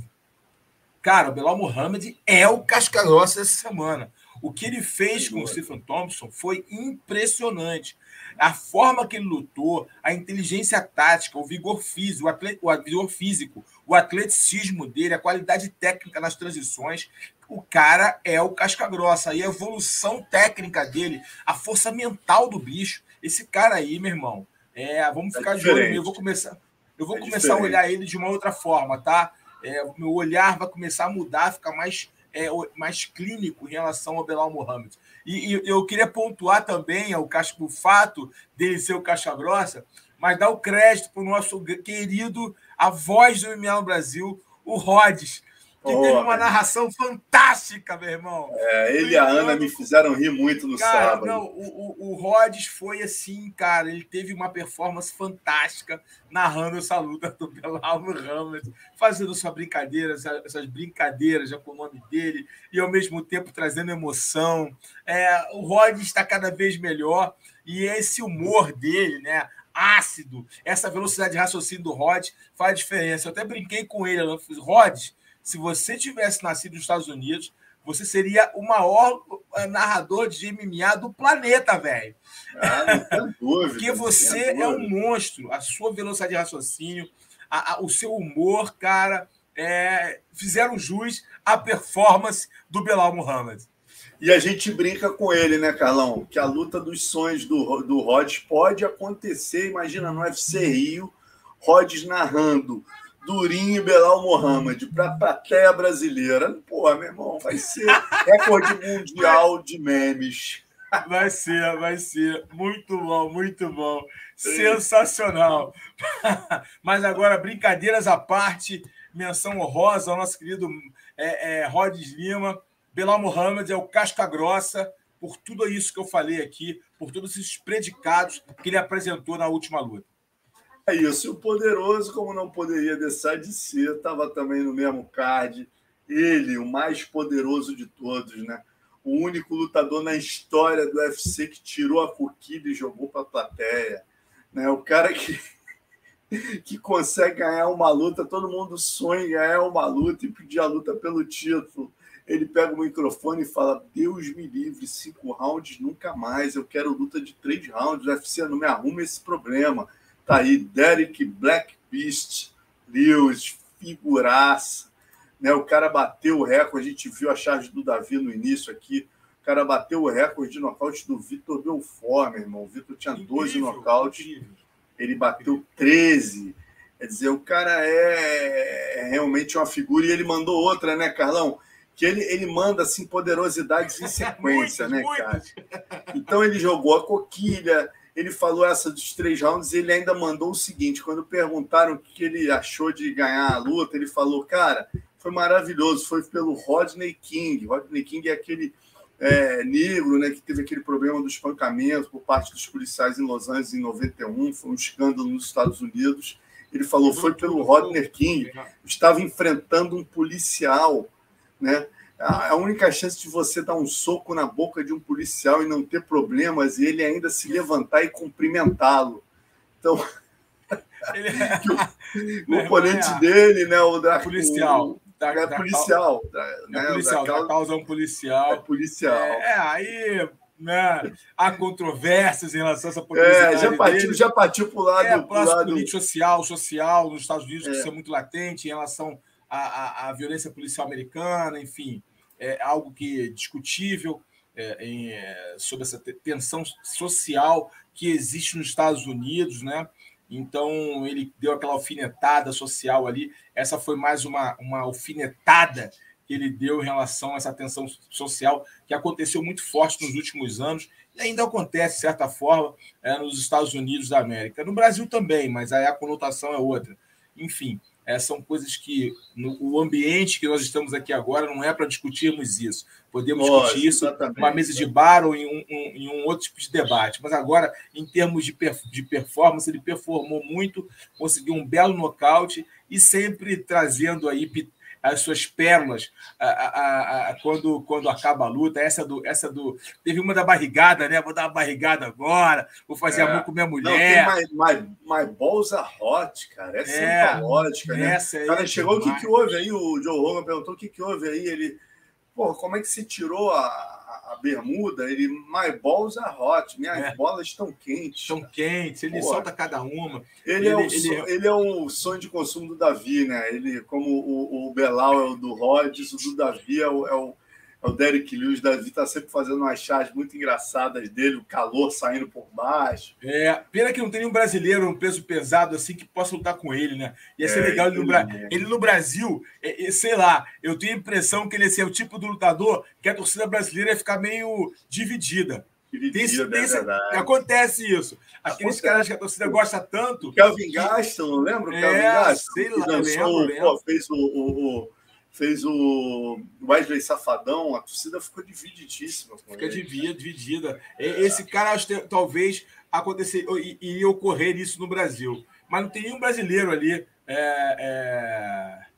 Cara, o Belal Muhammad é o casca grossa dessa semana. O que ele fez com o Stephen Thompson foi impressionante. A forma que ele lutou, a inteligência tática, o vigor físico, o, atle... o vigor físico, o atleticismo dele, a qualidade técnica nas transições, o cara é o casca grossa. E a evolução técnica dele, a força mental do bicho, esse cara aí, meu irmão, é, vamos é ficar é de olho. Eu vou começar, eu vou é começar diferente. a olhar ele de uma outra forma, tá? É, meu olhar vai começar a mudar, ficar mais é, mais clínico em relação ao Belal Mohamed. E, e, eu queria pontuar também o, o fato dele ser o caixa grossa, mas dar o crédito para o nosso querido, a voz do MMA no Brasil, o Rhodes, que oh, teve uma narração fantástica, meu irmão. É, ele e a Ana me fizeram rir muito no cara, sábado. Não, o, o, o Rhodes foi assim, cara, ele teve uma performance fantástica narrando essa luta do Belal Muhammad, fazendo sua brincadeira, essas brincadeiras já com o nome dele, e ao mesmo tempo trazendo emoção. É, o Rhodes está cada vez melhor, e esse humor dele, né? ácido, essa velocidade de raciocínio do Rod faz diferença. Eu até brinquei com ele, Rod, se você tivesse nascido nos Estados Unidos, você seria o maior eh, narrador de MMA do planeta, velho. Ah, Porque você é um monstro. A sua velocidade de raciocínio, a, a, o seu humor, cara, é, fizeram jus à performance do Belal Muhammad. E a gente brinca com ele, né, Carlão? Que a luta dos sonhos do, do Rhodes pode acontecer. Imagina no UFC Rio, Rhodes narrando Durinho e Belal Mohamed para a plateia brasileira. Pô, meu irmão, vai ser recorde mundial de memes. Vai ser, vai ser. Muito bom, muito bom. Sensacional. Mas agora, brincadeiras à parte, menção honrosa ao nosso querido é, é, Lima. Belal Mohamed é o casca grossa por tudo isso que eu falei aqui, por todos esses predicados que ele apresentou na última luta. É isso. E o poderoso, como não poderia deixar de ser, estava também no mesmo card. Ele, o mais poderoso de todos, né? O único lutador na história do UFC que tirou a coquilha e jogou para a plateia. Né? O cara que, que consegue ganhar uma luta, todo mundo sonha em ganhar uma luta e pedir a luta pelo título. Ele pega o microfone e fala: Deus me livre, cinco rounds nunca mais. Eu quero luta de três rounds. O UFC não me arruma esse problema. Tá aí Derek Black Beast Lewis, figuraça. Né? O cara bateu o recorde, a gente viu a charge do Davi no início aqui. O cara bateu o recorde de nocaute do Vitor Belfort, meu irmão. O Vitor tinha incrível, 12 nocautes, ele bateu 13. Quer dizer, o cara é, é realmente uma figura. E ele mandou outra, né, Carlão? que ele, ele manda assim poderosidades em sequência, né, cara? Então ele jogou a coquilha, ele falou essa dos três rounds e ele ainda mandou o seguinte: quando perguntaram o que ele achou de ganhar a luta, ele falou, cara, foi maravilhoso, foi pelo Rodney King. Rodney King é aquele é, negro, né, que teve aquele problema do espancamento por parte dos policiais em Los Angeles em 91, foi um escândalo nos Estados Unidos. Ele falou, foi pelo Rodney King, estava enfrentando um policial, né? A única chance de você dar um soco na boca de um policial e não ter problemas e ele ainda se levantar e cumprimentá-lo. Então, ele... o, o oponente é dele, né, o da policial, o, da, é da, policial, da, é né, policial, da, causa, da causa um policial. É policial. É, é aí né? Há controvérsias em relação a essa publicidade. É, já partiu, já partiu para o lado. É, pro lado... político social, social nos Estados Unidos, é. que isso é muito latente em relação à, à, à violência policial americana, enfim é algo que é discutível é, em, é, sobre essa tensão social que existe nos Estados Unidos, né? Então ele deu aquela alfinetada social ali. Essa foi mais uma, uma alfinetada que ele deu em relação a essa tensão social que aconteceu muito forte nos últimos anos e ainda acontece, de certa forma, é, nos Estados Unidos da América. No Brasil também, mas aí a conotação é outra. Enfim, é, são coisas que no, o ambiente que nós estamos aqui agora não é para discutirmos isso. Podemos discutir isso numa mesa de bar ou em um, um, em um, outro tipo de debate. Mas agora, em termos de, perf de performance, ele performou muito, conseguiu um belo nocaute e sempre trazendo aí as suas pérolas a, a, a, quando, quando acaba a luta. Essa do, essa do. Teve uma da barrigada, né? Vou dar uma barrigada agora, vou fazer é. amor com minha mulher. Não, tem my, my, my balls are hot, cara. Essa é, é lógica, né? Essa o cara é chegou, demais. o que, que houve aí? O Joe Rogan perguntou o que, que houve aí. Ele, pô, como é que se tirou a a bermuda, ele, my balls are hot, minhas é. bolas estão quentes. Estão quentes, ele Pô, solta cada uma. Ele, ele, é o, ele, é... ele é o sonho de consumo do Davi, né? Ele, como o, o Belal é o do Rhodes, o do Davi é o, é o é o Derek Lewis. O Davi está sempre fazendo umas charges muito engraçadas dele, o calor saindo por baixo. É, pena que não tem nenhum brasileiro, um peso pesado assim, que possa lutar com ele, né? Ia ser é, legal ele no, é. ele no Brasil, é, é, sei lá, eu tenho a impressão que ele ia ser o tipo do lutador que a torcida brasileira ia ficar meio dividida. Tem, tem, é acontece isso. Aqueles acontece. caras que a torcida gosta tanto. Kelvin Gaston, lembra? É, Kelvin Gaston, sei lá, dançou, lembro, lembro. Pô, fez o, o, o fez o Wesley Safadão, a torcida ficou divididíssima. Fica dividida, dividida. Esse cara, acho que talvez acontecer, iria ocorrer isso no Brasil. Mas não tem nenhum brasileiro ali. É, é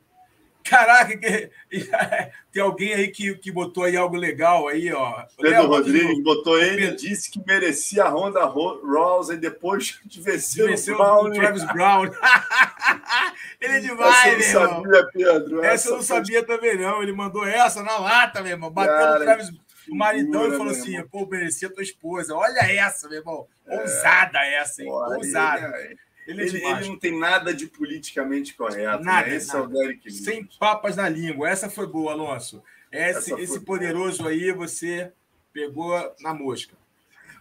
Caraca, que... tem alguém aí que, que botou aí algo legal aí, ó. Pedro Rodrigues botou ele Pedro... disse que merecia a Ronda Rousey depois de vencer, vencer o, Brown. o Travis Brown. ele é demais, essa eu não sabia, Pedro. Essa, essa eu não sabia também, não. Ele mandou essa na lata, meu irmão. Bateu Cara, no Travis o maridão e falou assim: pô, merecia tua esposa. Olha essa, meu irmão. É. Ousada essa, hein? Ousada. Ele, ele, ele, ele, não tem nada de politicamente correto. Né? Nada. Né? Esse nada. é o Derek Sem papas na língua. Essa foi boa, Alonso. Esse, esse poderoso boa. aí você pegou na mosca.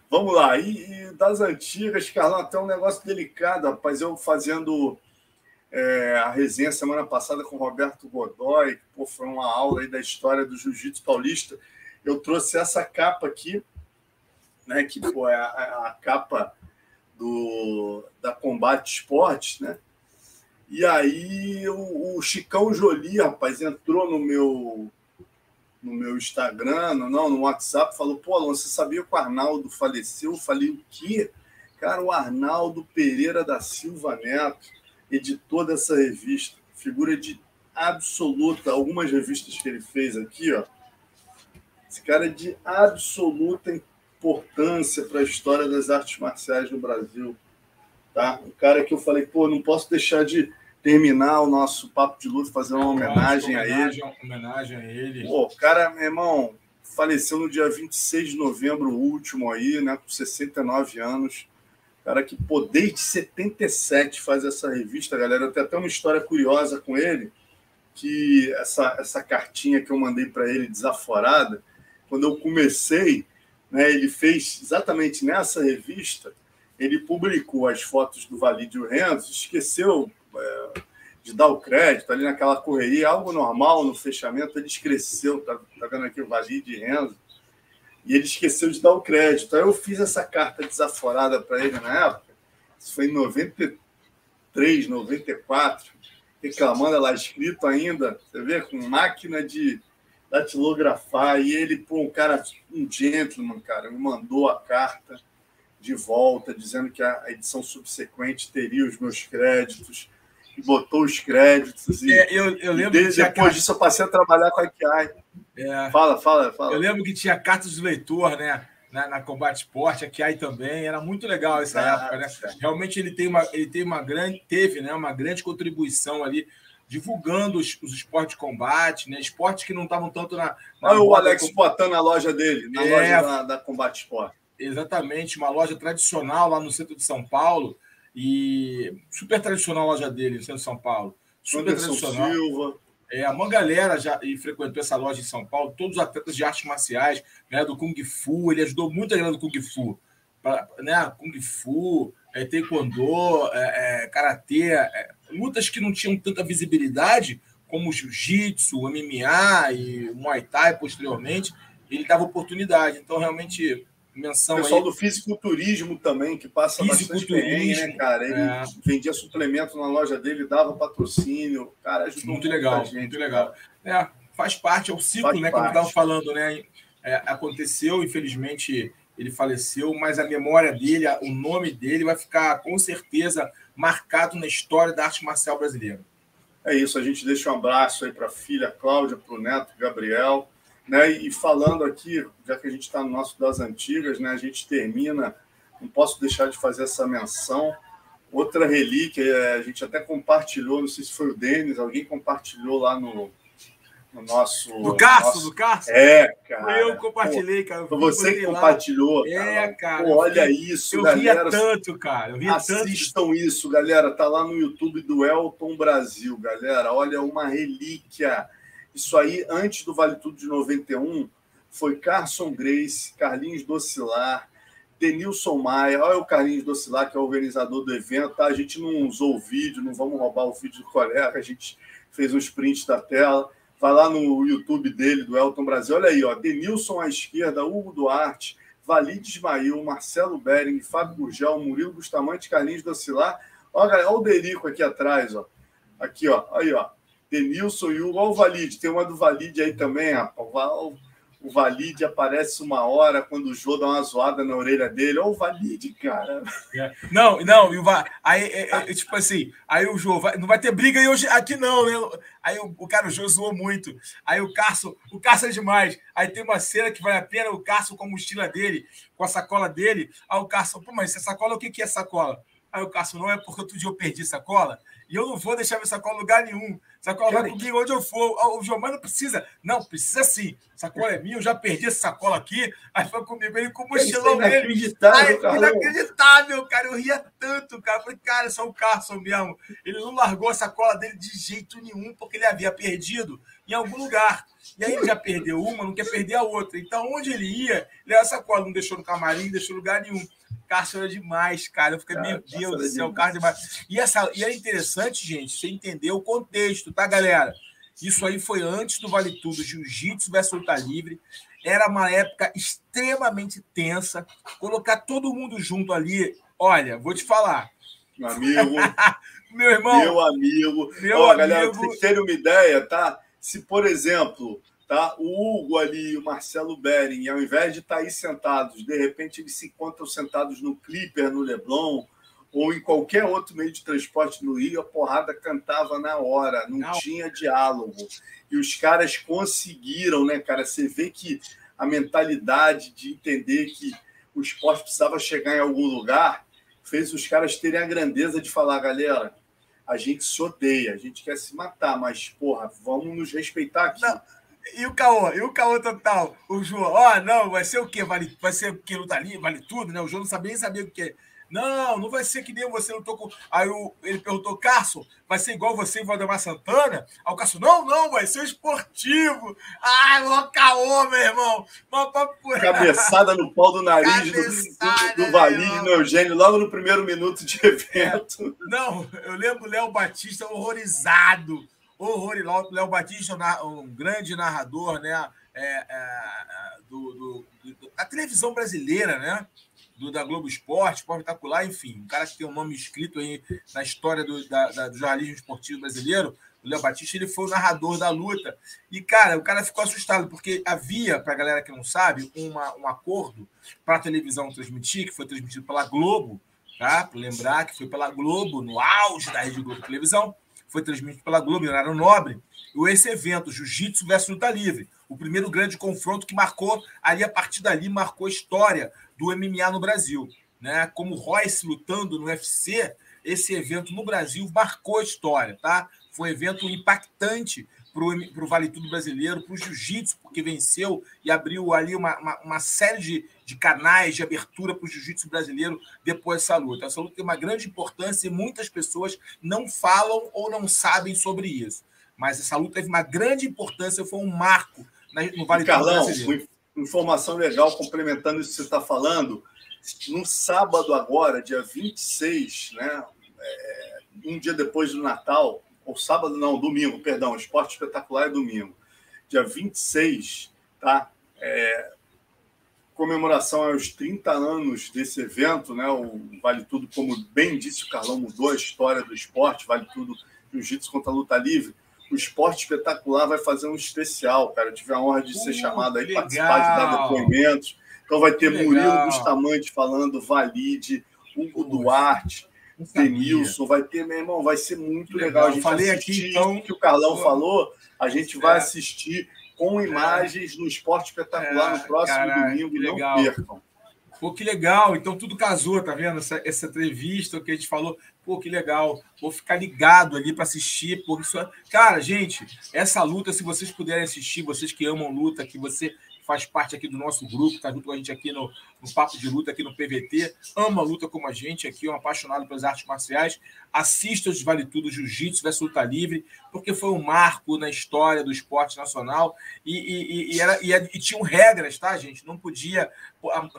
Vamos lá. E, e, das antigas, Carlão, até um negócio delicado, rapaz. Eu fazendo é, a resenha semana passada com o Roberto Godoy, que pô, foi uma aula aí da história do jiu-jitsu paulista. Eu trouxe essa capa aqui, né? Que pô, é a, a capa do, da Combate Esportes, né? E aí o, o, Chicão Jolie, rapaz, entrou no meu no meu Instagram, no, não, no WhatsApp, falou, pô, Alonso, você sabia que o Arnaldo faleceu? Eu falei, o quê? Cara, o Arnaldo Pereira da Silva Neto, editor dessa revista, figura de absoluta, algumas revistas que ele fez aqui, ó. Esse cara é de absoluta para a história das artes marciais no Brasil. Tá? Um cara que eu falei, pô, não posso deixar de terminar o nosso papo de luta fazendo uma homenagem, homenagem a ele. Homenagem a ele. Pô, o cara, meu irmão, faleceu no dia 26 de novembro, o último aí, né, com 69 anos. Cara que, pô, desde 77 faz essa revista, galera. Eu tenho até uma história curiosa com ele, que essa, essa cartinha que eu mandei para ele desaforada, quando eu comecei, né, ele fez exatamente nessa revista, ele publicou as fotos do Valídio Renzo, esqueceu é, de dar o crédito ali naquela correria, algo normal no fechamento, ele esqueceu, tá, tá vendo aqui o Valídio Renzo, e ele esqueceu de dar o crédito. Aí eu fiz essa carta desaforada para ele na época, isso foi em 93, 94, reclamando lá escrito ainda, você vê, com máquina de datilografar. E ele, pô, um cara, um gentleman, cara, me mandou a carta de volta, dizendo que a edição subsequente teria os meus créditos, e botou os créditos. E, é, eu, eu lembro de, depois carta... disso eu passei a trabalhar com a Kiai. É. Fala, fala, fala. Eu lembro que tinha cartas do leitor, né? Na, na Combate Esporte, a Kiai também, era muito legal essa época, né? Realmente ele tem uma, ele tem uma grande, teve né, uma grande contribuição ali divulgando os, os esportes de combate, né? Esportes que não estavam tanto na. na Olha o Alex botando a loja dele, na é, loja da, da Combate Esporte. Exatamente, uma loja tradicional lá no centro de São Paulo. E super tradicional a loja dele no centro de São Paulo. Super Anderson tradicional. Silva. É, uma galera já e frequentou essa loja em São Paulo, todos os atletas de artes marciais, né, do Kung Fu, ele ajudou muito a galera do Kung Fu. Pra, né, Kung Fu, é, Taekwondo, é, é, Karatê, é, lutas que não tinham tanta visibilidade, como jiu-jitsu, MMA e Muay Thai posteriormente, ele dava oportunidade. Então, realmente, menção O pessoal aí. do fisiculturismo também, que passa bastante perrengue, né, cara? Ele é. vendia suplemento na loja dele, dava patrocínio. Cara, ajudou Muito legal, gente, muito legal. É, faz parte, é o ciclo, Faz né? Como eu parte. estava falando, né? É, aconteceu, infelizmente ele faleceu, mas a memória dele, o nome dele vai ficar com certeza marcado na história da arte marcial brasileira. É isso, a gente deixa um abraço aí para a filha Cláudia, para o neto Gabriel. Né? E falando aqui, já que a gente está no nosso das antigas, né? a gente termina, não posso deixar de fazer essa menção. Outra relíquia, é, a gente até compartilhou, não sei se foi o Denis, alguém compartilhou lá no, no nosso. Do Cássio, nosso- do Cássio? É, cara. eu compartilhei, cara. eu você que compartilhou. É, cara, Pô, eu olha vi- isso, Eu galera. ria tanto, cara. Eu ria tanto. Assistam isso, galera. Tá lá no YouTube do Elton Brasil, galera. Olha, uma relíquia. Isso aí, antes do Vale Tudo de 91, foi Carson Grace, Carlinhos Docilar, Denilson Maia. Olha o Carlinhos Docilar, que é o organizador do evento. Tá? A gente não usou o vídeo, não vamos roubar o vídeo do colega. A gente fez uns prints da tela. Vai lá no YouTube dele, do Elton Brasil. Olha aí, ó. Denilson à esquerda, Hugo Duarte, Valide Ismail, Marcelo Bering, Fábio Gurgel, Murilo Bustamante, Carlinhos Docilar. Ó, galera, olha o Derico aqui atrás, ó. Aqui, ó. Aí, ó. Denilson e Hugo. Olha o Valide. Tem uma do Valide aí também, rapaz. O- Valide aparece uma hora quando o Jô dá uma zoada na orelha dele. Olha o Valide, cara. Não, não, e o Va- aí, é, é, tipo assim, aí o Jô, vai- não vai ter briga aí hoje, aqui não, né? Aí o, o cara, o Jô zoou muito. Aí o Carso, o Carso é demais. Aí tem uma cena que vale a pena, o Carso com a mochila dele, com a sacola dele. Aí o Carso, pô, mas essa sacola, o que, que é sacola? Aí o Carso, não é porque outro dia eu perdi sacola e eu não vou deixar minha sacola em lugar nenhum. Sacola vai comigo onde eu for. Ah, O mas não precisa. Não, precisa sim. Sacola é minha, eu já perdi essa sacola aqui. Aí foi comigo, ele com o mochilão é dele. inacreditável, Carlão. inacreditável, cara. Eu ria tanto, cara. Eu Falei, cara, só o Carson mesmo. Ele não largou a sacola dele de jeito nenhum, porque ele havia perdido em algum lugar. E aí ele já perdeu uma, não quer perder a outra. Então, onde ele ia, ele a sacola, não deixou no camarim, não deixou em lugar nenhum. Carson era demais, cara. Eu fiquei, Cara, meu Deus do céu, demais. Carson demais. E, essa, e é interessante, gente, você entender o contexto, tá, galera? Isso aí foi antes do Vale Tudo, Jiu-Jitsu versus luta livre. Era uma época extremamente tensa. Colocar todo mundo junto ali, olha, vou te falar. Meu amigo, Meu irmão, meu amigo. meu Ó, galera, amigo. pra vocês terem uma ideia, tá? Se, por exemplo, tá? o Hugo ali e o Marcelo Bering, ao invés de estar aí sentados, de repente eles se encontram sentados no Clipper, no Leblon, ou em qualquer outro meio de transporte no Rio, a porrada cantava na hora, não Não. tinha diálogo. E os caras conseguiram, né, cara? Você vê que a mentalidade de entender que o esporte precisava chegar em algum lugar fez os caras terem a grandeza de falar, galera, a gente se odeia, a gente quer se matar, mas, porra, vamos nos respeitar aqui. Não. E o caô, e o caô total. O João, ó, não, vai ser o quê? Vale, vai ser o que luta ali, vale tudo, né? O João não sabia nem saber o que é. Não, não vai ser que nem você lutou com. Aí o, ele perguntou, Carson, vai ser igual você e Valdemar Santana? Aí o Carson, não, não, vai ser esportivo. Ai, o caô, meu irmão. Mas, mas, Cabeçada no pau do nariz do, Cabeçada, do, do Valide meu no Eugênio, logo no primeiro minuto de evento. Não, eu lembro o Léo Batista horrorizado. Horrorizado. Léo Batista, um grande narrador, né? É, é, do, do, da televisão brasileira, né? Do, da Globo Esporte, Espetacular, enfim, um cara que tem um nome escrito aí na história do, da, da, do jornalismo esportivo brasileiro, o Léo Batista, ele foi o narrador da luta. E, cara, o cara ficou assustado, porque havia, para a galera que não sabe, uma, um acordo para a televisão transmitir, que foi transmitido pela Globo, tá? Para lembrar que foi pela Globo, no auge da Rede Globo Televisão, foi transmitido pela Globo, horário nobre, esse evento, Jiu-Jitsu versus Luta Livre, o primeiro grande confronto que marcou, ali a partir dali, marcou a história do MMA no Brasil. Né? Como Royce lutando no UFC, esse evento no Brasil marcou a história, tá? Foi um evento impactante para o Vale Tudo brasileiro, para o Jiu-Jitsu, porque venceu e abriu ali uma, uma, uma série de, de, canais de abertura para o Jiu-Jitsu brasileiro depois dessa luta. Essa luta tem uma grande importância e muitas pessoas não falam ou não sabem sobre isso. Mas essa luta teve uma grande importância, foi um marco no Vale Carlão, Tudo brasileiro. informação legal, complementando isso que você está falando. No sábado agora, dia 26, né, é, um dia depois do Natal, ou sábado não, domingo, perdão, esporte espetacular é domingo. Dia 26, tá? É, comemoração aos 30 anos desse evento, né? O Vale Tudo, como bem disse o Carlão, mudou a história do esporte, Vale Tudo Jiu-Jitsu contra a luta livre. O esporte espetacular vai fazer um especial, cara. Eu tive a honra de ser uh, chamado aí, participar de dar depoimentos. Então vai ter Murilo Bustamante falando, Valide, Hugo Duarte, Denilson, vai ter, meu irmão, vai ser muito legal. legal. A gente falei aqui, então, que o Carlão falou, a gente vai é. assistir com imagens no Esporte Espetacular é, no próximo cara, domingo. Não percam. Pô, que legal. Então tudo casou, tá vendo? Essa, essa entrevista que a gente falou. Pô, que legal. Vou ficar ligado ali para assistir. Pô, isso é... Cara, gente, essa luta, se vocês puderem assistir, vocês que amam luta, que você faz parte aqui do nosso grupo, está junto com a gente aqui no, no Papo de Luta, aqui no PVT, ama a luta como a gente aqui, é um apaixonado pelas artes marciais. Assista os Vale Tudo Jiu-Jitsu versus Luta Livre, porque foi um marco na história do esporte nacional e, e, e, era, e, e tinham regras, tá, gente? Não podia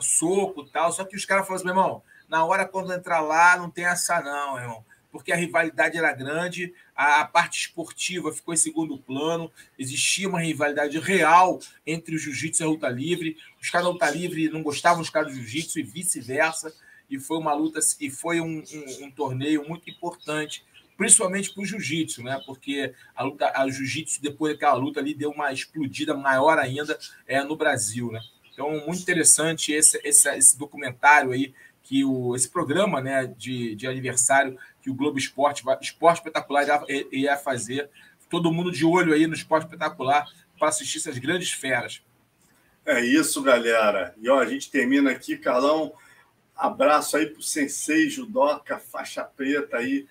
soco e tal, só que os caras falaram assim, meu irmão, na hora quando entrar lá, não tem essa não, irmão porque a rivalidade era grande, a parte esportiva ficou em segundo plano, existia uma rivalidade real entre o jiu-jitsu e a luta livre. Os caras da luta livre não gostavam dos caras do jiu-jitsu e vice-versa. E foi uma luta e foi um, um, um torneio muito importante, principalmente para o jiu-jitsu, né? Porque a luta, a jiu-jitsu depois daquela luta ali deu uma explodida maior ainda é, no Brasil, né? Então muito interessante esse, esse, esse documentário aí que o, esse programa né, de, de aniversário que o Globo Esporte, Esporte Espetacular ia, ia fazer. Todo mundo de olho aí no Esporte Espetacular para assistir essas grandes feras. É isso, galera. E ó, a gente termina aqui, Carlão. Abraço aí para o Sensei Judoca, faixa preta aí,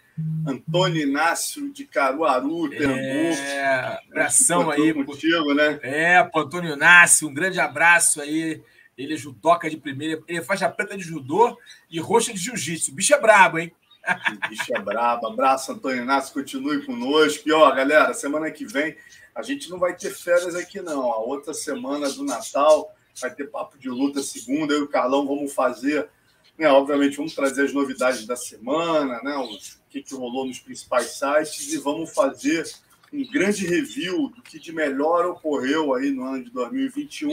Antônio Inácio de Caruaru, Pernambuco. É, abração aí. Contigo, né? É, para Antônio Inácio, um grande abraço aí ele é judoca de primeira, ele é faixa preta de judô e roxa de jiu-jitsu. O bicho é brabo, hein? O bicho é brabo. Abraço, Antônio Inácio, continue conosco. E ó, galera, semana que vem a gente não vai ter férias aqui, não. A outra semana do Natal vai ter papo de luta segunda. Eu e o Carlão vamos fazer, né? Obviamente, vamos trazer as novidades da semana, né? O que, que rolou nos principais sites e vamos fazer um grande review do que de melhor ocorreu aí no ano de 2021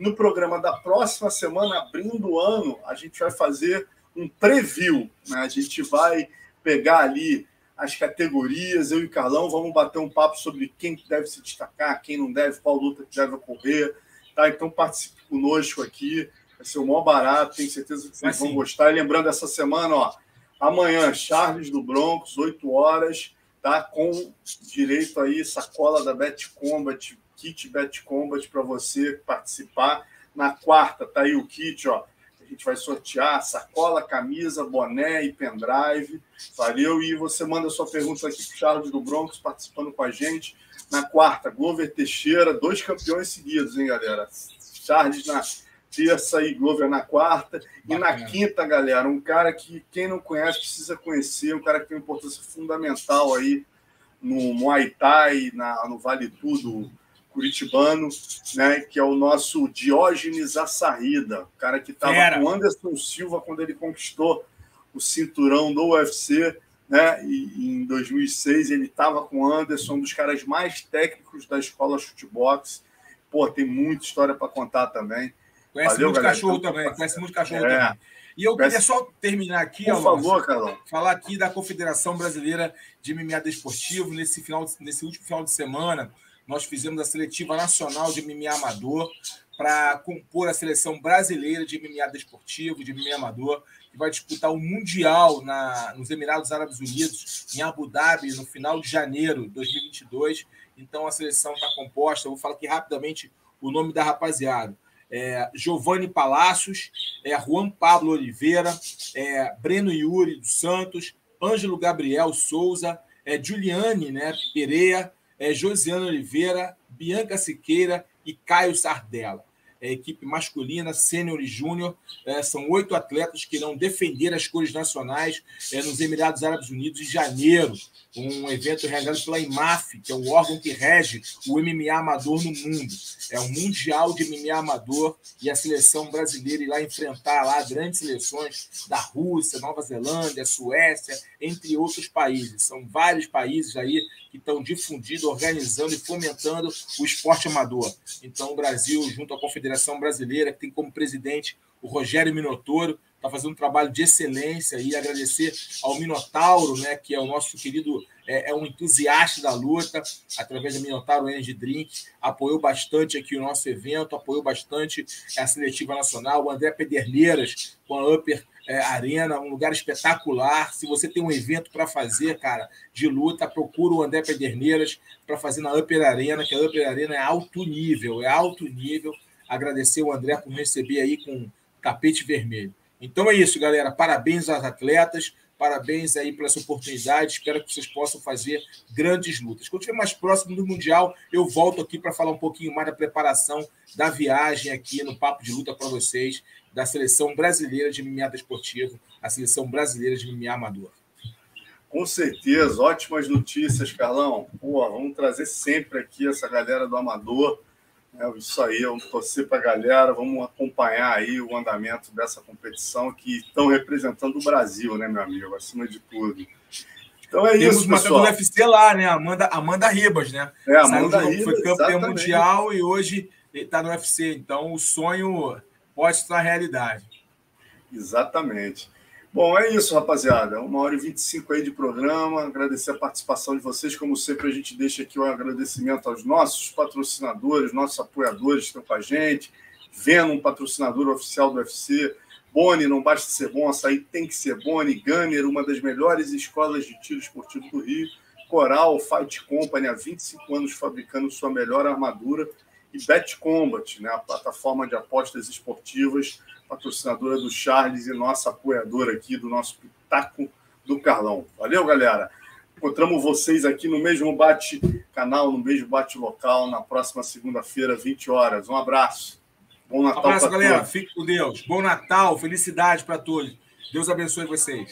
no programa da próxima semana, abrindo o ano, a gente vai fazer um preview. Né? A gente vai pegar ali as categorias, eu e o Carlão vamos bater um papo sobre quem deve se destacar, quem não deve, qual luta que deve ocorrer. Tá? Então participe conosco aqui, vai ser o maior barato, tenho certeza que vocês vão gostar. E lembrando, essa semana, ó, amanhã, Charles do Broncos, 8 horas, tá? com direito aí, sacola da Bet Combat, kit Bet Combat para você participar. Na quarta, tá aí o kit, ó. A gente vai sortear sacola, camisa, boné e pendrive. Valeu. E você manda sua pergunta aqui para Charles do Broncos participando com a gente. Na quarta, Glover Teixeira, dois campeões seguidos, hein, galera? Charles na terça e Glover na quarta. E na quinta, galera, um cara que quem não conhece precisa conhecer, um cara que tem uma importância fundamental aí no Muay Thai, na, no Vale Tudo curitibano, né, que é o nosso Diógenes Assarrida, o cara que estava com Anderson Silva quando ele conquistou o cinturão do UFC, né, e em 2006 ele estava com o Anderson, um dos caras mais técnicos da escola chutebox. Pô, tem muita história para contar também. Conhece Valeu, muito galera. cachorro então, também, conhece muito cachorro é. também. E eu queria só terminar aqui, Por Alonso, favor, Carlão. falar aqui da Confederação Brasileira de MMA Desportivo nesse final, nesse último final de semana nós fizemos a seletiva nacional de MMA amador para compor a seleção brasileira de MMA desportivo, de MMA amador, que vai disputar o Mundial na, nos Emirados Árabes Unidos, em Abu Dhabi, no final de janeiro de 2022. Então a seleção está composta, vou falar aqui rapidamente o nome da rapaziada. É, Giovanni Palacios, é, Juan Pablo Oliveira, é, Breno Yuri dos Santos, Ângelo Gabriel Souza, é, Juliane né, Pereira, é, Josiana Oliveira, Bianca Siqueira e Caio Sardella. é, equipe masculina, sênior e júnior. É, são oito atletas que irão defender as cores nacionais é, nos Emirados Árabes Unidos em janeiro. Um evento realizado pela IMAF, que é o órgão que rege o MMA amador no mundo. É um mundial de MMA amador e a seleção brasileira irá enfrentar lá grandes seleções da Rússia, Nova Zelândia, Suécia, entre outros países. São vários países aí que estão difundindo, organizando e fomentando o esporte amador. Então, o Brasil, junto à Confederação Brasileira, que tem como presidente o Rogério Minotouro, está fazendo um trabalho de excelência e agradecer ao Minotauro, né, que é o nosso querido, é, é um entusiasta da luta, através do Minotauro Energy Drink, apoiou bastante aqui o nosso evento, apoiou bastante a seletiva nacional, o André Pederneiras, com a Upper é, Arena, um lugar espetacular. Se você tem um evento para fazer, cara, de luta, procura o André Pederneiras para fazer na Upper Arena, que a Upper Arena é alto nível, é alto nível. Agradecer o André por me receber aí com tapete vermelho. Então é isso, galera. Parabéns aos atletas, parabéns aí pela essa oportunidade. Espero que vocês possam fazer grandes lutas. Quando estiver mais próximo do Mundial, eu volto aqui para falar um pouquinho mais da preparação da viagem aqui no Papo de Luta para vocês da seleção brasileira de MMA desportivo, a seleção brasileira de MMA amador. Com certeza, ótimas notícias, Carlão. Pô, vamos trazer sempre aqui essa galera do amador. É, isso aí, vamos torcer para a galera, vamos acompanhar aí o andamento dessa competição que estão representando o Brasil, né, meu amigo, acima de tudo. Então é Temos isso, pessoal. do UFC lá, né? Amanda, Amanda Ribas, né? É, Amanda Ribas, foi campeã exatamente. mundial e hoje está no UFC. Então o sonho se tornar realidade. Exatamente. Bom, é isso, rapaziada. Uma hora e 25 aí de programa. Agradecer a participação de vocês. Como sempre, a gente deixa aqui o um agradecimento aos nossos patrocinadores, nossos apoiadores que estão com a gente. Vendo um patrocinador oficial do UFC. Boni, não basta ser bom, açaí tem que ser Boni. Gunner, uma das melhores escolas de tiro esportivo do Rio. Coral Fight Company, há 25 anos fabricando sua melhor armadura e Bet Combat, né, a plataforma de apostas esportivas, patrocinadora do Charles e nossa apoiadora aqui do nosso Pitaco do Carlão. Valeu, galera! Encontramos vocês aqui no mesmo bate-canal, no mesmo bate-local, na próxima segunda-feira, 20 horas. Um abraço. Bom Natal. Um abraço, galera. Todos. Fique com Deus. Bom Natal, felicidade para todos. Deus abençoe vocês.